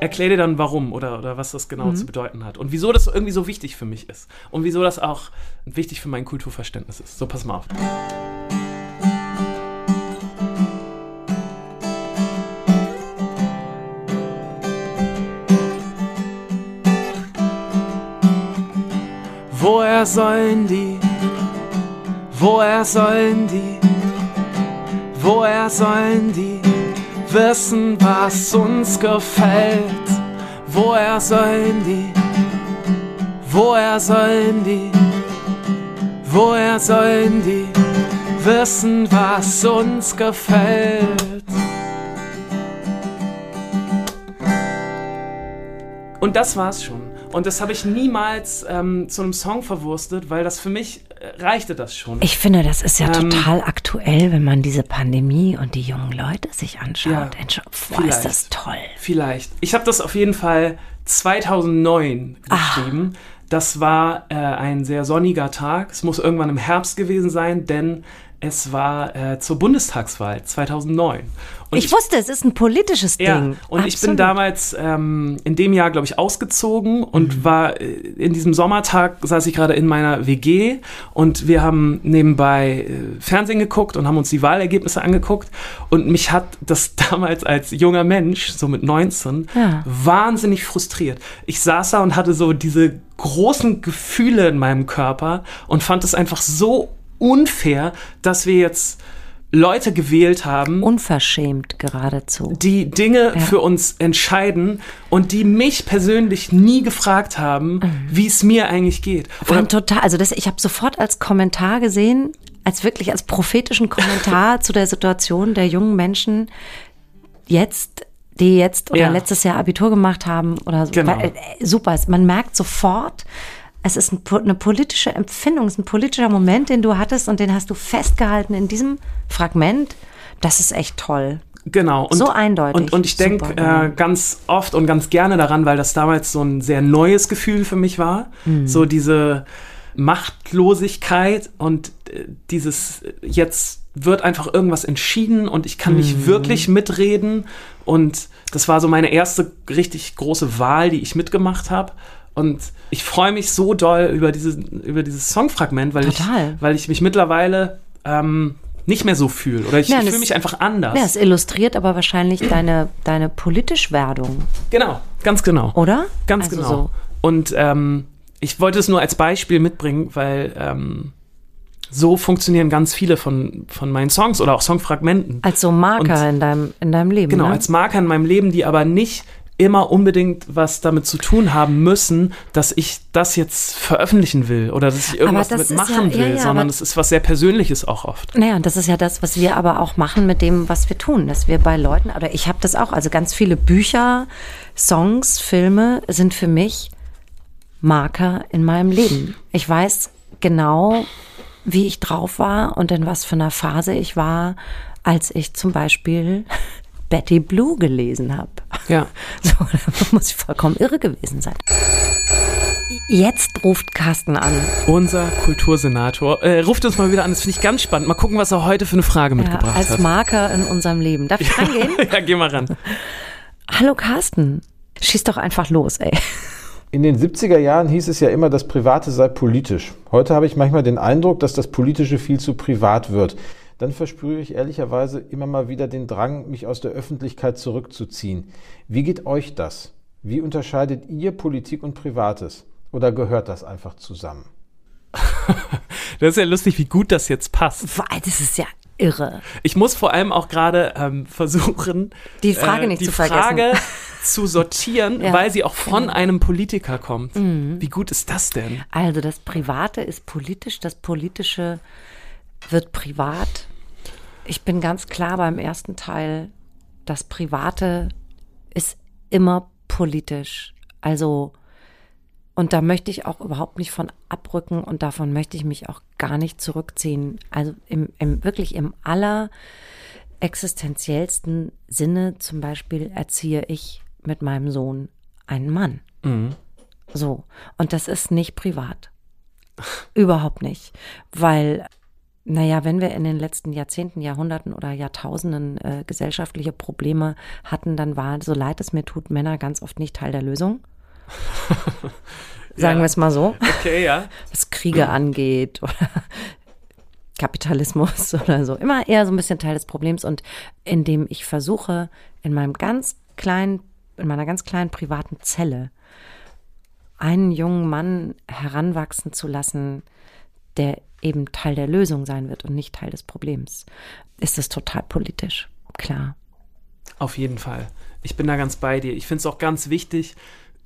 erklär dir dann, warum oder, oder was das genau mhm. zu bedeuten hat. Und wieso das irgendwie so wichtig für mich ist. Und wieso das auch wichtig für mein Kulturverständnis ist. So, pass mal auf. Woher sollen die, woher sollen die, woher sollen die wissen, was uns gefällt? Woher sollen die, woher sollen die, woher sollen die wissen, was uns gefällt? Und das war's schon. Und das habe ich niemals ähm, zu einem Song verwurstet, weil das für mich äh, reichte das schon. Ich finde, das ist ja ähm, total aktuell, wenn man diese Pandemie und die jungen Leute sich anschaut. Ja, Boah, ist das toll. Vielleicht. Ich habe das auf jeden Fall 2009 Ach. geschrieben. Das war äh, ein sehr sonniger Tag. Es muss irgendwann im Herbst gewesen sein, denn es war äh, zur Bundestagswahl 2009. Ich, ich, wusste, es ist ein politisches Ding. Ja, und Absolut. ich bin damals ähm, in dem Jahr, glaube ich, ausgezogen und mhm. war äh, in diesem Sommertag, saß ich gerade in meiner WG und wir haben nebenbei äh, Fernsehen geguckt und haben uns die Wahlergebnisse angeguckt. Und mich hat das damals als junger Mensch, so mit 19, ja. wahnsinnig frustriert. Ich saß da und hatte so diese großen Gefühle in meinem Körper und fand es einfach so unfair, dass wir jetzt Leute gewählt haben. Unverschämt geradezu. Die Dinge ja. für uns entscheiden und die mich persönlich nie gefragt haben, mhm. wie es mir eigentlich geht. Oder total, also das, ich habe sofort als Kommentar gesehen, als wirklich als prophetischen Kommentar zu der Situation der jungen Menschen jetzt die jetzt oder ja. letztes Jahr Abitur gemacht haben oder so. Genau. Äh, super, man merkt sofort, es ist eine politische Empfindung, es ist ein politischer Moment, den du hattest und den hast du festgehalten in diesem Fragment. Das ist echt toll. Genau. Und, so eindeutig. Und, und ich denke äh, ganz oft und ganz gerne daran, weil das damals so ein sehr neues Gefühl für mich war. Mhm. So diese Machtlosigkeit und äh, dieses jetzt wird einfach irgendwas entschieden und ich kann nicht mhm. wirklich mitreden. Und das war so meine erste richtig große Wahl, die ich mitgemacht habe. Und ich freue mich so doll über, diese, über dieses Songfragment, weil, ich, weil ich mich mittlerweile ähm, nicht mehr so fühle. Oder ich, ja, ich fühle mich einfach anders. Ja, es illustriert aber wahrscheinlich deine, deine Politischwerdung. Genau, ganz genau. Oder? Ganz also genau. So. Und ähm, ich wollte es nur als Beispiel mitbringen, weil ähm, so funktionieren ganz viele von, von meinen Songs oder auch Songfragmenten. Als so Marker Und, in, deinem, in deinem Leben. Genau, ne? als Marker in meinem Leben, die aber nicht immer unbedingt was damit zu tun haben müssen, dass ich das jetzt veröffentlichen will oder dass ich irgendwas damit machen ja, will, ja, ja, sondern es ist was sehr Persönliches auch oft. Naja, und das ist ja das, was wir aber auch machen mit dem, was wir tun, dass wir bei Leuten, oder ich habe das auch, also ganz viele Bücher, Songs, Filme sind für mich Marker in meinem Leben. Ich weiß genau, wie ich drauf war und in was für einer Phase ich war, als ich zum Beispiel Betty Blue gelesen habe. Ja. So, da muss ich vollkommen irre gewesen sein. Jetzt ruft Carsten an. Unser Kultursenator. Äh, ruft uns mal wieder an, das finde ich ganz spannend. Mal gucken, was er heute für eine Frage mitgebracht ja, als hat. Als Marker in unserem Leben. Darf ich rangehen? ja, geh mal ran. Hallo Carsten. Schieß doch einfach los, ey. In den 70er Jahren hieß es ja immer, das Private sei politisch. Heute habe ich manchmal den Eindruck, dass das Politische viel zu privat wird. Dann verspüre ich ehrlicherweise immer mal wieder den Drang, mich aus der Öffentlichkeit zurückzuziehen. Wie geht euch das? Wie unterscheidet ihr Politik und Privates? Oder gehört das einfach zusammen? das ist ja lustig, wie gut das jetzt passt. Das ist ja irre. Ich muss vor allem auch gerade ähm, versuchen, die Frage äh, nicht die zu Frage zu sortieren, ja. weil sie auch von genau. einem Politiker kommt. Mhm. Wie gut ist das denn? Also das Private ist politisch, das Politische wird privat. Ich bin ganz klar beim ersten Teil, das Private ist immer politisch. Also und da möchte ich auch überhaupt nicht von abrücken und davon möchte ich mich auch gar nicht zurückziehen. Also im, im wirklich im aller existenziellsten Sinne zum Beispiel erziehe ich mit meinem Sohn einen Mann. Mhm. So. Und das ist nicht privat. Überhaupt nicht. Weil, naja, wenn wir in den letzten Jahrzehnten, Jahrhunderten oder Jahrtausenden äh, gesellschaftliche Probleme hatten, dann war, so leid es mir tut, Männer ganz oft nicht Teil der Lösung. Sagen ja. wir es mal so. Okay, ja. Was Kriege angeht oder Kapitalismus oder so. Immer eher so ein bisschen Teil des Problems und indem ich versuche, in meinem ganz kleinen, in meiner ganz kleinen privaten Zelle einen jungen Mann heranwachsen zu lassen, der eben Teil der Lösung sein wird und nicht Teil des Problems, ist es total politisch. Klar. Auf jeden Fall. Ich bin da ganz bei dir. Ich finde es auch ganz wichtig,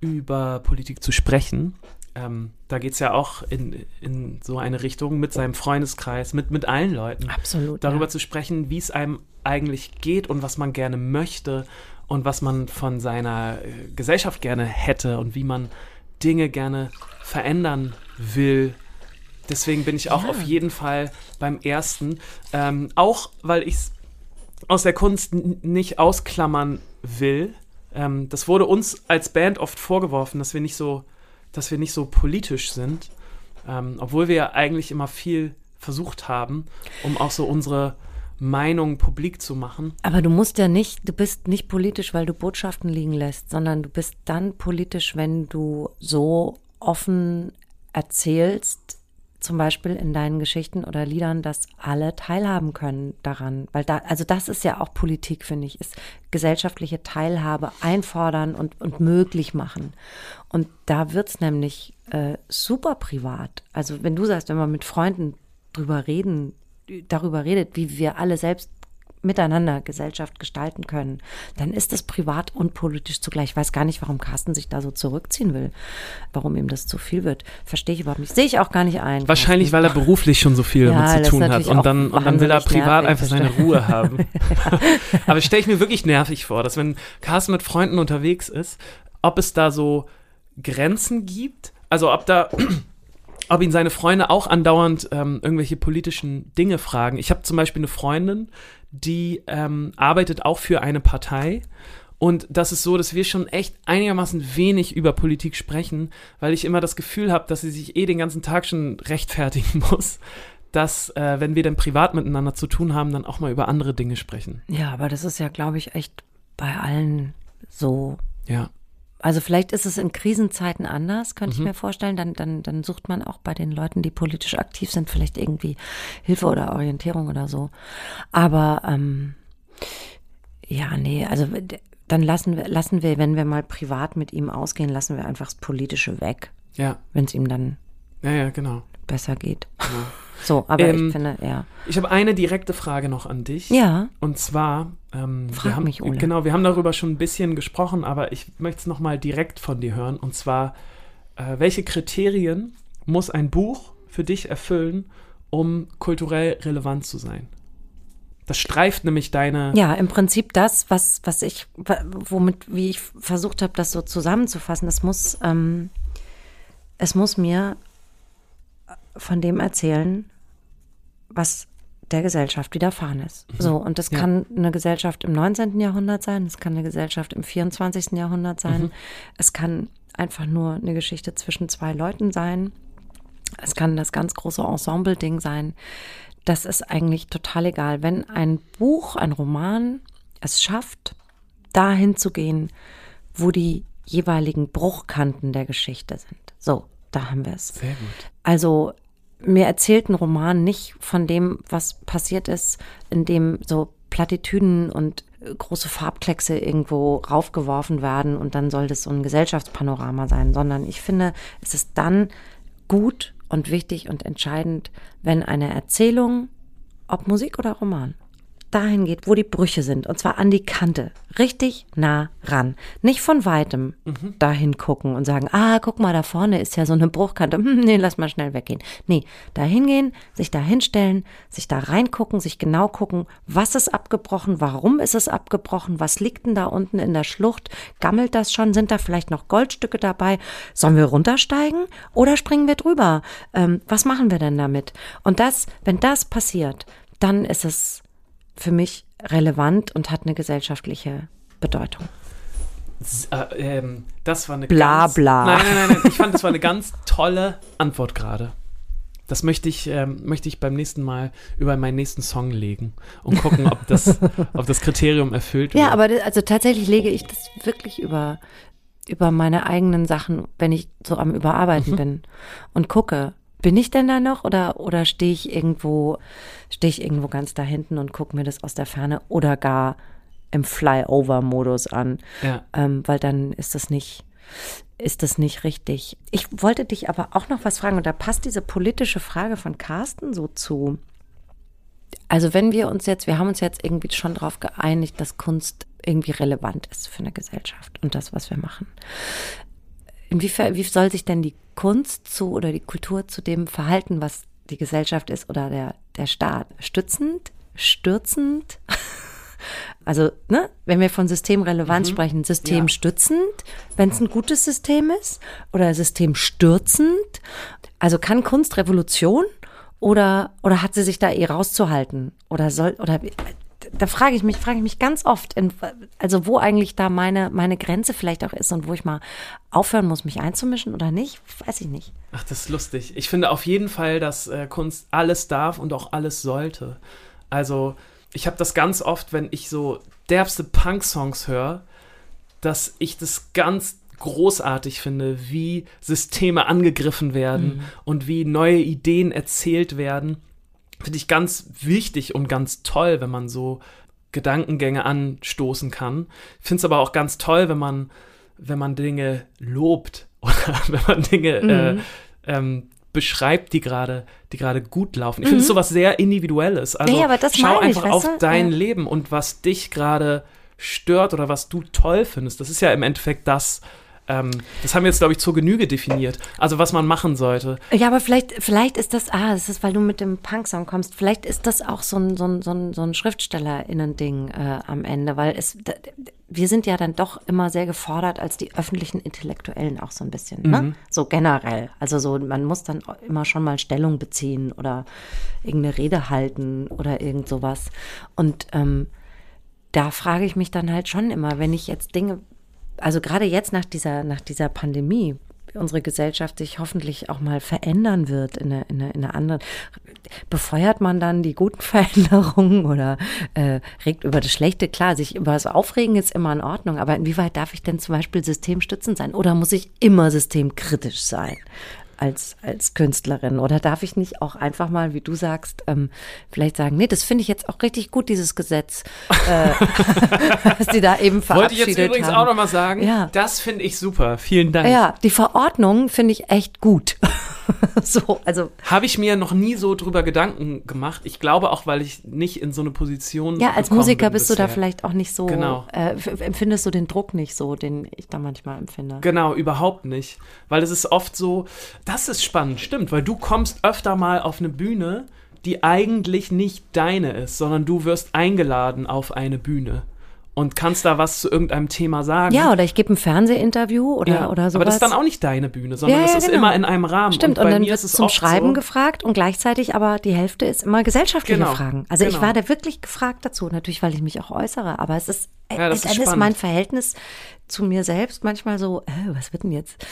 über Politik zu sprechen. Ähm, da geht es ja auch in, in so eine Richtung mit seinem Freundeskreis, mit, mit allen Leuten. Absolut. Darüber ja. zu sprechen, wie es einem eigentlich geht und was man gerne möchte und was man von seiner äh, Gesellschaft gerne hätte und wie man Dinge gerne verändern will. Deswegen bin ich auch ja. auf jeden Fall beim ersten. Ähm, auch weil ich es aus der Kunst nicht ausklammern will. Ähm, das wurde uns als Band oft vorgeworfen, dass wir nicht so, dass wir nicht so politisch sind, ähm, obwohl wir ja eigentlich immer viel versucht haben, um auch so unsere Meinung publik zu machen. Aber du musst ja nicht, du bist nicht politisch, weil du Botschaften liegen lässt, sondern du bist dann politisch, wenn du so offen erzählst, zum Beispiel in deinen Geschichten oder Liedern, dass alle teilhaben können daran. Weil da, also das ist ja auch Politik, finde ich, ist gesellschaftliche Teilhabe einfordern und, und möglich machen. Und da wird's nämlich äh, super privat. Also wenn du sagst, wenn man mit Freunden drüber reden, darüber redet, wie wir alle selbst miteinander Gesellschaft gestalten können, dann ist es privat und politisch zugleich. Ich weiß gar nicht, warum Carsten sich da so zurückziehen will, warum ihm das zu viel wird. Verstehe ich überhaupt nicht. Sehe ich auch gar nicht ein. Wahrscheinlich, weil er beruflich schon so viel ja, damit zu tun hat und dann, und dann will er privat einfach seine Ruhe haben. Aber stelle ich mir wirklich nervig vor, dass wenn Carsten mit Freunden unterwegs ist, ob es da so Grenzen gibt, also ob da ob ihn seine Freunde auch andauernd ähm, irgendwelche politischen Dinge fragen. Ich habe zum Beispiel eine Freundin, die ähm, arbeitet auch für eine Partei. Und das ist so, dass wir schon echt einigermaßen wenig über Politik sprechen, weil ich immer das Gefühl habe, dass sie sich eh den ganzen Tag schon rechtfertigen muss, dass, äh, wenn wir dann privat miteinander zu tun haben, dann auch mal über andere Dinge sprechen. Ja, aber das ist ja, glaube ich, echt bei allen so. Ja. Also vielleicht ist es in Krisenzeiten anders, könnte mhm. ich mir vorstellen. Dann, dann, dann sucht man auch bei den Leuten, die politisch aktiv sind, vielleicht irgendwie Hilfe oder Orientierung oder so. Aber ähm, ja, nee, also dann lassen wir, lassen wir, wenn wir mal privat mit ihm ausgehen, lassen wir einfach das Politische weg. Ja. Wenn es ihm dann ja, ja, genau. besser geht. Ja. So, aber ähm, ich finde, ja. Ich habe eine direkte Frage noch an dich. Ja. Und zwar, ähm, Frag wir haben, mich, Ole. genau, wir haben darüber schon ein bisschen gesprochen, aber ich möchte es nochmal direkt von dir hören. Und zwar, äh, welche Kriterien muss ein Buch für dich erfüllen, um kulturell relevant zu sein? Das streift nämlich deine. Ja, im Prinzip das, was, was ich, womit, wie ich versucht habe, das so zusammenzufassen. Es muss, ähm, es muss mir von dem erzählen, was der Gesellschaft widerfahren ist. Mhm. So, und das ja. kann eine Gesellschaft im 19. Jahrhundert sein, es kann eine Gesellschaft im 24. Jahrhundert sein, mhm. es kann einfach nur eine Geschichte zwischen zwei Leuten sein, es kann das ganz große Ensemble-Ding sein. Das ist eigentlich total egal. Wenn ein Buch, ein Roman es schafft, dahin zu gehen, wo die jeweiligen Bruchkanten der Geschichte sind. So, da haben wir es. Sehr gut. Also mir erzählt ein Roman nicht von dem, was passiert ist, in dem so Plattitüden und große Farbkleckse irgendwo raufgeworfen werden und dann soll das so ein Gesellschaftspanorama sein, sondern ich finde, es ist dann gut und wichtig und entscheidend, wenn eine Erzählung, ob Musik oder Roman, dahin geht, wo die Brüche sind. Und zwar an die Kante. Richtig nah ran. Nicht von weitem mhm. dahin gucken und sagen, ah, guck mal, da vorne ist ja so eine Bruchkante. Hm, nee, lass mal schnell weggehen. Nee, dahin gehen, sich da hinstellen, sich da reingucken, sich genau gucken, was ist abgebrochen, warum ist es abgebrochen, was liegt denn da unten in der Schlucht? Gammelt das schon? Sind da vielleicht noch Goldstücke dabei? Sollen wir runtersteigen oder springen wir drüber? Ähm, was machen wir denn damit? Und das, wenn das passiert, dann ist es für mich relevant und hat eine gesellschaftliche Bedeutung. Äh, ähm, das war eine bla ganz, bla. Nein, nein, nein, nein. Ich fand, das war eine ganz tolle Antwort gerade. Das möchte ich, ähm, möchte ich beim nächsten Mal über meinen nächsten Song legen und gucken, ob das, ob das Kriterium erfüllt wird. Ja, aber das, also tatsächlich lege ich das wirklich über, über meine eigenen Sachen, wenn ich so am Überarbeiten mhm. bin und gucke, bin ich denn da noch oder, oder stehe ich irgendwo, stehe ich irgendwo ganz da hinten und gucke mir das aus der Ferne oder gar im Flyover-Modus an? Ja. Ähm, weil dann ist das nicht, ist das nicht richtig. Ich wollte dich aber auch noch was fragen und da passt diese politische Frage von Carsten so zu. Also wenn wir uns jetzt, wir haben uns jetzt irgendwie schon darauf geeinigt, dass Kunst irgendwie relevant ist für eine Gesellschaft und das, was wir machen. Inwiefern, wie soll sich denn die Kunst zu oder die Kultur zu dem verhalten, was die Gesellschaft ist oder der, der Staat? Stützend? Stürzend? Also, ne, wenn wir von Systemrelevanz mhm. sprechen, systemstützend, ja. wenn es ein gutes System ist, oder systemstürzend. Also kann Kunst Revolution oder, oder hat sie sich da eh rauszuhalten? Oder soll, oder da frage ich mich, frage ich mich ganz oft, in, also wo eigentlich da meine, meine Grenze vielleicht auch ist und wo ich mal aufhören muss, mich einzumischen oder nicht, weiß ich nicht. Ach, das ist lustig. Ich finde auf jeden Fall, dass äh, Kunst alles darf und auch alles sollte. Also ich habe das ganz oft, wenn ich so derbste Punk-Songs höre, dass ich das ganz großartig finde, wie Systeme angegriffen werden mhm. und wie neue Ideen erzählt werden finde ich ganz wichtig und ganz toll, wenn man so Gedankengänge anstoßen kann. Ich finde es aber auch ganz toll, wenn man, wenn man Dinge lobt oder wenn man Dinge äh, mhm. äh, ähm, beschreibt, die gerade, die gerade gut laufen. Ich mhm. finde es sowas sehr Individuelles. Also ja, schau einfach ich, auf dein ja. Leben und was dich gerade stört oder was du toll findest. Das ist ja im Endeffekt das, ähm, das haben wir jetzt, glaube ich, zur Genüge definiert. Also was man machen sollte. Ja, aber vielleicht, vielleicht ist das, ah, das ist, weil du mit dem Punk-Song kommst, vielleicht ist das auch so ein, so ein, so ein, so ein SchriftstellerInnen-Ding äh, am Ende, weil es, wir sind ja dann doch immer sehr gefordert als die öffentlichen Intellektuellen auch so ein bisschen, ne? mhm. ne? So generell. Also so, man muss dann immer schon mal Stellung beziehen oder irgendeine Rede halten oder irgend sowas. Und ähm, da frage ich mich dann halt schon immer, wenn ich jetzt Dinge also gerade jetzt nach dieser, nach dieser Pandemie, unsere Gesellschaft sich hoffentlich auch mal verändern wird in eine, in eine, in eine andere. Befeuert man dann die guten Veränderungen oder äh, regt über das Schlechte? Klar, sich über das Aufregen ist immer in Ordnung, aber inwieweit darf ich denn zum Beispiel systemstützend sein oder muss ich immer systemkritisch sein? Als, als Künstlerin? Oder darf ich nicht auch einfach mal, wie du sagst, ähm, vielleicht sagen, nee, das finde ich jetzt auch richtig gut, dieses Gesetz, äh, was die da eben verabschiedet Wollte ich jetzt übrigens haben. auch nochmal sagen, ja. das finde ich super. Vielen Dank. Ja, die Verordnung finde ich echt gut. so, also. Habe ich mir noch nie so drüber Gedanken gemacht. Ich glaube auch, weil ich nicht in so eine Position. Ja, als Musiker bist bisher. du da vielleicht auch nicht so. Genau. Äh, empfindest du den Druck nicht so, den ich da manchmal empfinde. Genau, überhaupt nicht. Weil es ist oft so, das ist spannend, stimmt, weil du kommst öfter mal auf eine Bühne, die eigentlich nicht deine ist, sondern du wirst eingeladen auf eine Bühne und kannst da was zu irgendeinem Thema sagen. Ja, oder ich gebe ein Fernsehinterview oder, ja, oder sowas. Aber das ist dann auch nicht deine Bühne, sondern ja, ja, das ist genau. immer in einem Rahmen. Stimmt, und, und dann wird es zum Schreiben so gefragt und gleichzeitig aber die Hälfte ist immer gesellschaftliche genau. Fragen. Also genau. ich war da wirklich gefragt dazu, natürlich, weil ich mich auch äußere, aber es ist, ja, es ist, ist mein Verhältnis zu mir selbst manchmal so, äh, was wird denn jetzt,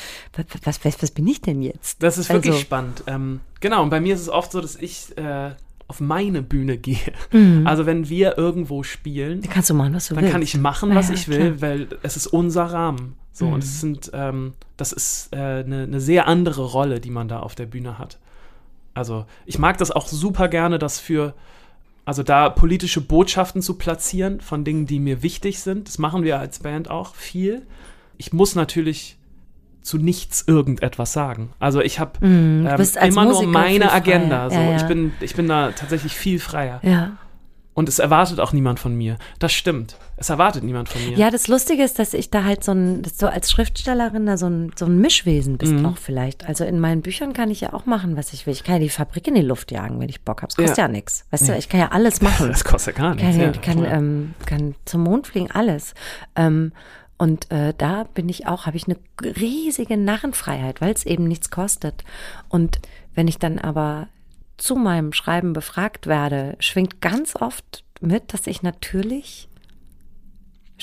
was, was, was, bin ich denn jetzt? Das ist wirklich also, spannend. Ähm, genau, und bei mir ist es oft so, dass ich äh, auf meine Bühne gehe. Mhm. Also wenn wir irgendwo spielen, dann kannst du machen, was du dann willst. kann ich machen, was ja, ich will, klar. weil es ist unser Rahmen. So mhm. und es sind, ähm, das ist äh, eine, eine sehr andere Rolle, die man da auf der Bühne hat. Also ich mag das auch super gerne, das für, also da politische Botschaften zu platzieren von Dingen, die mir wichtig sind. Das machen wir als Band auch viel. Ich muss natürlich zu nichts irgendetwas sagen. Also ich habe Mm, ähm, immer nur Musiker meine viel freier. Agenda. So. Ja, ja. Ich, bin, ich bin da tatsächlich viel freier. Ja. Und es erwartet auch niemand von mir. Das stimmt. Es erwartet niemand von mir. Ja, das Lustige ist, dass ich da halt so ein, dass du als Schriftstellerin da so ein, so ein Mischwesen bist Mhm. auch vielleicht. Also in meinen Büchern kann ich ja auch machen, was ich will. Ich kann ja die Fabrik in die Luft jagen, wenn ich Bock habe. Es kostet ja, Ja. nichts. Weißt du, ich kann ja alles machen. Das kostet gar nichts. kann, ja, kann, ähm, kann zum Mond fliegen, alles. Ähm, und äh, da bin ich auch, habe ich eine riesige Narrenfreiheit, weil es eben nichts kostet. Und wenn ich dann aber zu meinem Schreiben befragt werde, schwingt ganz oft mit, dass ich natürlich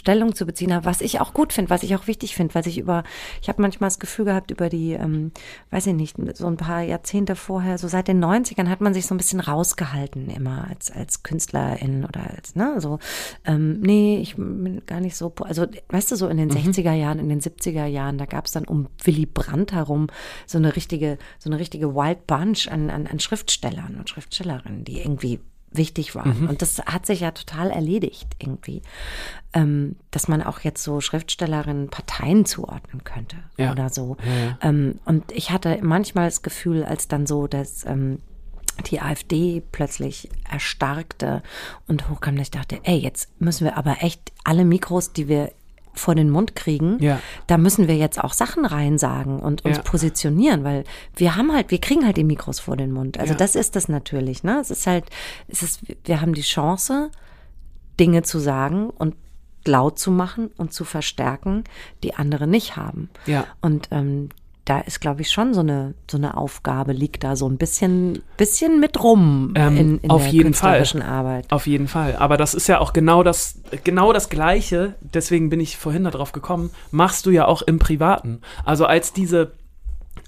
Stellung zu beziehen habe, was ich auch gut finde, was ich auch wichtig finde, weil ich über, ich habe manchmal das Gefühl gehabt, über die, ähm, weiß ich nicht, so ein paar Jahrzehnte vorher, so seit den 90ern hat man sich so ein bisschen rausgehalten immer als, als Künstlerin oder als, ne, so, ähm, nee, ich bin gar nicht so, also, weißt du, so in den 60er Jahren, in den 70er Jahren, da gab es dann um Willy Brandt herum so eine richtige, so eine richtige Wild Bunch an, an, an Schriftstellern und Schriftstellerinnen, die irgendwie wichtig waren. Und das hat sich ja total erledigt irgendwie, ähm, dass man auch jetzt so Schriftstellerinnen Parteien zuordnen könnte Ja. oder so. Ja, ja. Ähm, und ich hatte manchmal das Gefühl, als dann so, dass ähm, die AfD plötzlich erstarkte und hochkam, dass ich dachte, ey, jetzt müssen wir aber echt alle Mikros, die wir vor den Mund kriegen, Ja. da müssen wir jetzt auch Sachen reinsagen und uns Ja. positionieren, weil wir haben halt, wir kriegen halt die Mikros vor den Mund. Also Ja. das ist das natürlich, ne? Es ist halt, es ist, wir haben die Chance, Dinge zu sagen und laut zu machen und zu verstärken, die andere nicht haben. Ja. Und ähm, da ist, glaube ich, schon so eine, so eine Aufgabe, liegt da so ein bisschen, bisschen mit rum Ähm, in, in auf der jeden Fall. künstlerischen Arbeit. Auf jeden Fall. Aber das ist ja auch genau das, genau das Gleiche. Deswegen bin ich vorhin darauf gekommen. Machst du ja auch im Privaten. Also als diese,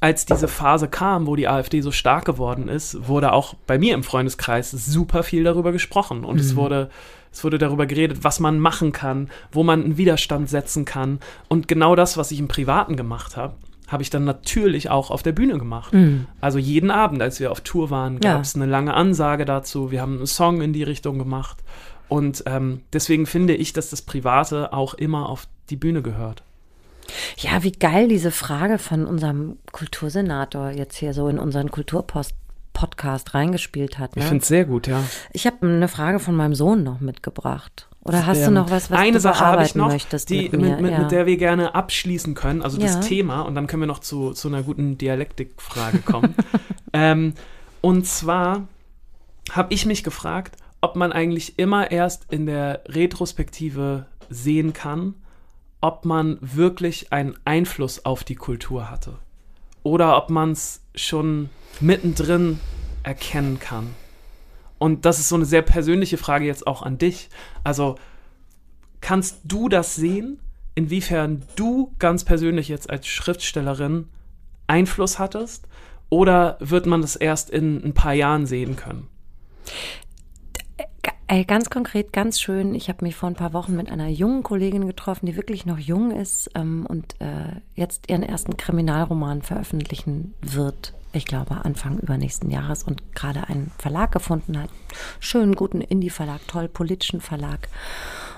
als diese Phase kam, wo die AfD so stark geworden ist, wurde auch bei mir im Freundeskreis super viel darüber gesprochen. Und es wurde, es wurde darüber geredet, was man machen kann, wo man einen Widerstand setzen kann. Und genau das, was ich im Privaten gemacht habe, habe ich dann natürlich auch auf der Bühne gemacht. Also jeden Abend, als wir auf Tour waren, Ja. gab es eine lange Ansage dazu. Wir haben einen Song in die Richtung gemacht. Und ähm, deswegen finde ich, dass das Private auch immer auf die Bühne gehört. Ja, wie geil diese Frage von unserem Kultursenator jetzt hier so in unseren Kulturpost-Podcast reingespielt hat. Ne? Ich finde es sehr gut, ja. Ich habe eine Frage von meinem Sohn noch mitgebracht. Oder hast du Ähm, noch was, was Eine du Sache habe ich noch, möchtest die, mit mit, mit, ja. mit der wir gerne abschließen können, also Ja. das Thema, und dann können wir noch zu, zu einer guten Dialektikfrage kommen. ähm, und zwar habe ich mich gefragt, ob man eigentlich immer erst in der Retrospektive sehen kann, ob man wirklich einen Einfluss auf die Kultur hatte. Oder ob man es schon mittendrin erkennen kann. Und das ist so eine sehr persönliche Frage jetzt auch an dich. Also, kannst du das sehen, inwiefern du ganz persönlich jetzt als Schriftstellerin Einfluss hattest? Oder wird man das erst in ein paar Jahren sehen können? Ey, ganz konkret, ganz schön. Ich habe mich vor ein paar Wochen mit einer jungen Kollegin getroffen, die wirklich noch jung ist ähm, und äh, jetzt ihren ersten Kriminalroman veröffentlichen wird. Ich glaube, Anfang übernächsten Jahres und gerade einen Verlag gefunden hat. Schönen, guten Indie-Verlag, toll, politischen Verlag.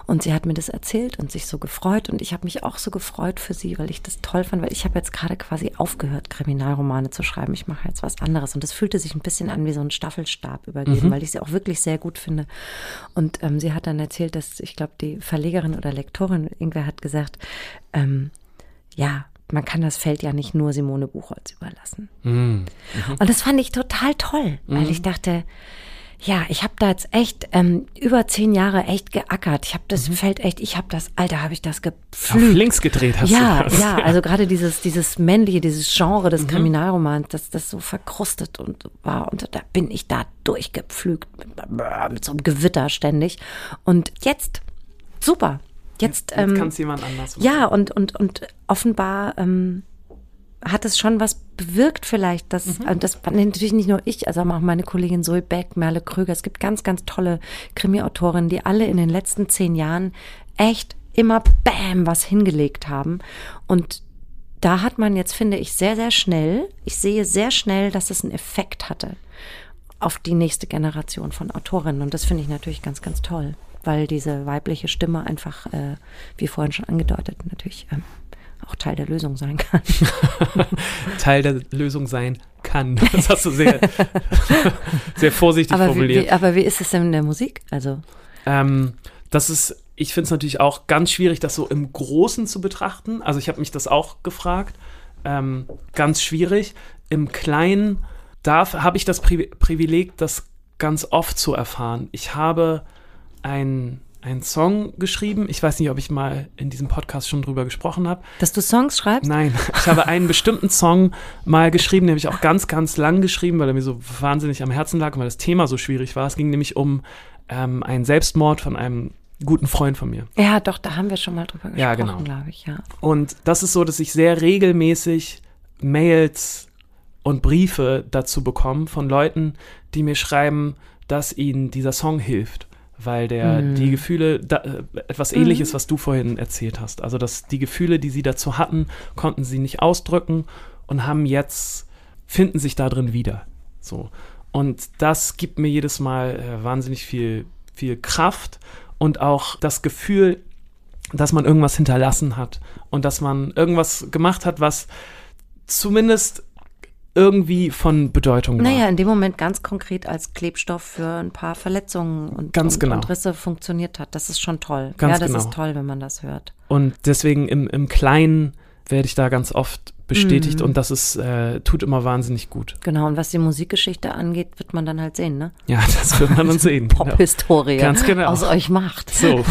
Und sie hat mir das erzählt und sich so gefreut. Und ich habe mich auch so gefreut für sie, weil ich das toll fand, weil ich habe jetzt gerade quasi aufgehört, Kriminalromane zu schreiben. Ich mache jetzt was anderes. Und das fühlte sich ein bisschen an wie so ein Staffelstab übergeben, weil ich sie auch wirklich sehr gut finde. Und ähm, sie hat dann erzählt, dass, ich glaube, die Verlegerin oder Lektorin, irgendwer hat gesagt, ähm, ja, man kann das Feld ja nicht nur Simone Buchholz überlassen. Und das fand ich total toll, weil ich dachte, ja, ich habe da jetzt echt ähm, über zehn Jahre echt geackert. Ich habe das Feld echt, ich habe das, Alter, habe ich das Auf gepflügt. links gedreht hast Ja, du das. ja, also gerade dieses, dieses männliche, dieses Genre Mhm. des Kriminalromans, das, das so verkrustet und war. Und da bin ich da durchgepflügt mit, mit so einem Gewitter ständig. Und jetzt, super. Jetzt, Jetzt ähm, kann es jemand anders machen. ja, und, und, und offenbar ähm, hat es schon was bewirkt vielleicht, dass, Mhm. also das war natürlich nicht nur ich, also auch meine Kollegin Zoe Beck, Merle Krüger, es gibt ganz, ganz tolle Krimi-Autorinnen, die alle in den letzten zehn Jahren echt immer Bam was hingelegt haben und da hat man jetzt, finde ich, sehr, sehr schnell, ich sehe sehr schnell, dass es einen Effekt hatte auf die nächste Generation von Autorinnen. Und das finde ich natürlich ganz, ganz toll, weil diese weibliche Stimme einfach, äh, wie vorhin schon angedeutet, natürlich ähm, auch Teil der Lösung sein kann. Teil der Lösung sein kann. Das hast du sehr, sehr vorsichtig aber formuliert. Wie, wie, aber wie ist es denn in der Musik? Also ähm, das ist, ich finde es natürlich auch ganz schwierig, das so im Großen zu betrachten. Also ich habe mich das auch gefragt. Ähm, ganz schwierig. Im Kleinen habe ich das Pri Privileg, das ganz oft zu erfahren. Ich habe ein einen Song geschrieben. Ich weiß nicht, ob ich mal in diesem Podcast schon drüber gesprochen habe. Dass du Songs schreibst? Nein, ich habe einen bestimmten Song mal geschrieben, den habe ich auch ganz, ganz lang geschrieben, weil er mir so wahnsinnig am Herzen lag und weil das Thema so schwierig war. Es ging nämlich um ähm, einen Selbstmord von einem guten Freund von mir. Ja, doch, da haben wir schon mal drüber gesprochen, ja, genau. glaube ich, ja. Und das ist so, dass ich sehr regelmäßig Mails und Briefe dazu bekommen von Leuten, die mir schreiben, dass ihnen dieser Song hilft, weil der mhm. die Gefühle da, äh, etwas ähnliches, mhm. was du vorhin erzählt hast, also dass die Gefühle, die sie dazu hatten, konnten sie nicht ausdrücken und haben jetzt finden sich da drin wieder. So und das gibt mir jedes Mal äh, wahnsinnig viel viel Kraft und auch das Gefühl, dass man irgendwas hinterlassen hat und dass man irgendwas gemacht hat, was zumindest irgendwie von Bedeutung war. Naja, in dem Moment ganz konkret als Klebstoff für ein paar Verletzungen und, ganz und, genau. und Risse funktioniert hat. Das ist schon toll. Ganz ja, das genau. ist toll, wenn man das hört. Und deswegen im, im Kleinen werde ich da ganz oft bestätigt Mhm. und das ist, äh, tut immer wahnsinnig gut. Genau, und was die Musikgeschichte angeht, wird man dann halt sehen, ne? Ja, das wird man dann sehen. Pop-Historie Ganz genau. aus euch macht. So,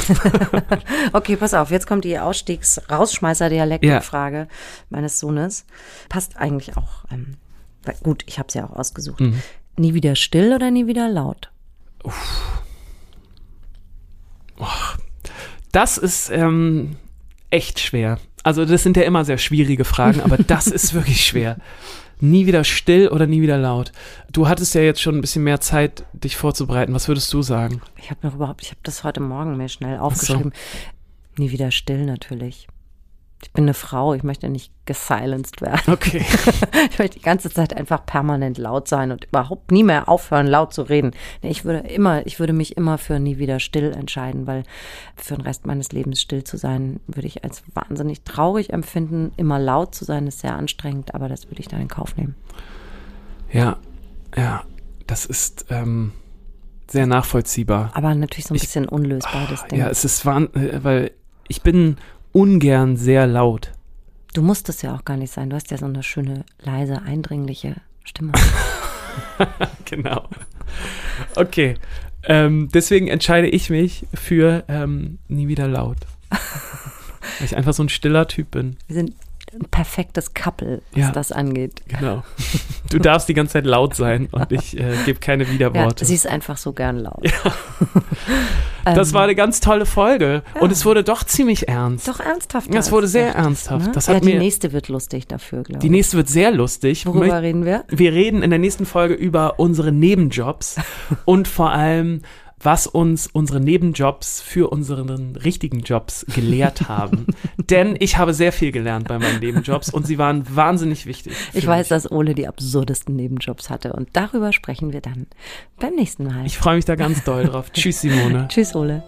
Okay, pass auf, jetzt kommt die Ausstiegs-Rausschmeißer-Dialekt-Frage meines Sohnes. Passt eigentlich auch. Ähm, gut, ich habe es ja auch ausgesucht. Mhm. Nie wieder still oder nie wieder laut? das ist ähm, echt schwer. Also das sind ja immer sehr schwierige Fragen, aber das ist wirklich schwer. Nie wieder still oder nie wieder laut. Du hattest ja jetzt schon ein bisschen mehr Zeit, dich vorzubereiten. Was würdest du sagen? Ich habe noch überhaupt, ich habe das heute Morgen mir schnell aufgeschrieben. Nie wieder still natürlich. Ich bin eine Frau, ich möchte nicht gesilenced werden. Okay. Ich möchte die ganze Zeit einfach permanent laut sein und überhaupt nie mehr aufhören, laut zu reden. Ich würde immer, ich würde mich immer für nie wieder still entscheiden, weil für den Rest meines Lebens still zu sein, würde ich als wahnsinnig traurig empfinden. Immer laut zu sein ist sehr anstrengend, aber das würde ich dann in Kauf nehmen. Ja, ja, das ist ähm, sehr nachvollziehbar. Aber natürlich so ein Ich- bisschen unlösbar, das Ding. Ja, es ist wahn, äh, weil ich bin ungern sehr laut. Du musst es ja auch gar nicht sein. Du hast ja so eine schöne, leise, eindringliche Stimme. genau. Okay. Ähm, deswegen entscheide ich mich für ähm, nie wieder laut. Weil ich einfach so ein stiller Typ bin. Wir sind perfektes Couple, was Ja. das angeht. Genau. Du darfst die ganze Zeit laut sein und ich äh, gebe keine Ja, Widerworte. sie ist einfach so gern laut. das Ähm, war eine ganz tolle Folge. Und es wurde doch ziemlich ernst. doch ernsthaft. Das wurde sehr ernsthaft. Das ja, hat die mir, nächste wird lustig dafür, glaube die ich. nächste wird sehr lustig. Worüber Möcht- reden wir? Wir reden in der nächsten Folge über unsere Nebenjobs und vor allem, was uns unsere Nebenjobs für unseren richtigen Jobs gelehrt haben. Denn ich habe sehr viel gelernt bei meinen Nebenjobs und sie waren wahnsinnig wichtig. Ich weiß, mich. dass Ole die absurdesten Nebenjobs hatte und darüber sprechen wir dann beim nächsten Mal. Ich freue mich da ganz doll drauf. Tschüss, Simone. Tschüss, Ole.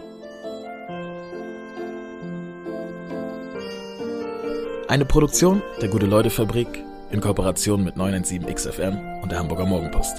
Eine Produktion der Gute-Leute-Fabrik in Kooperation mit 917XFM und der Hamburger Morgenpost.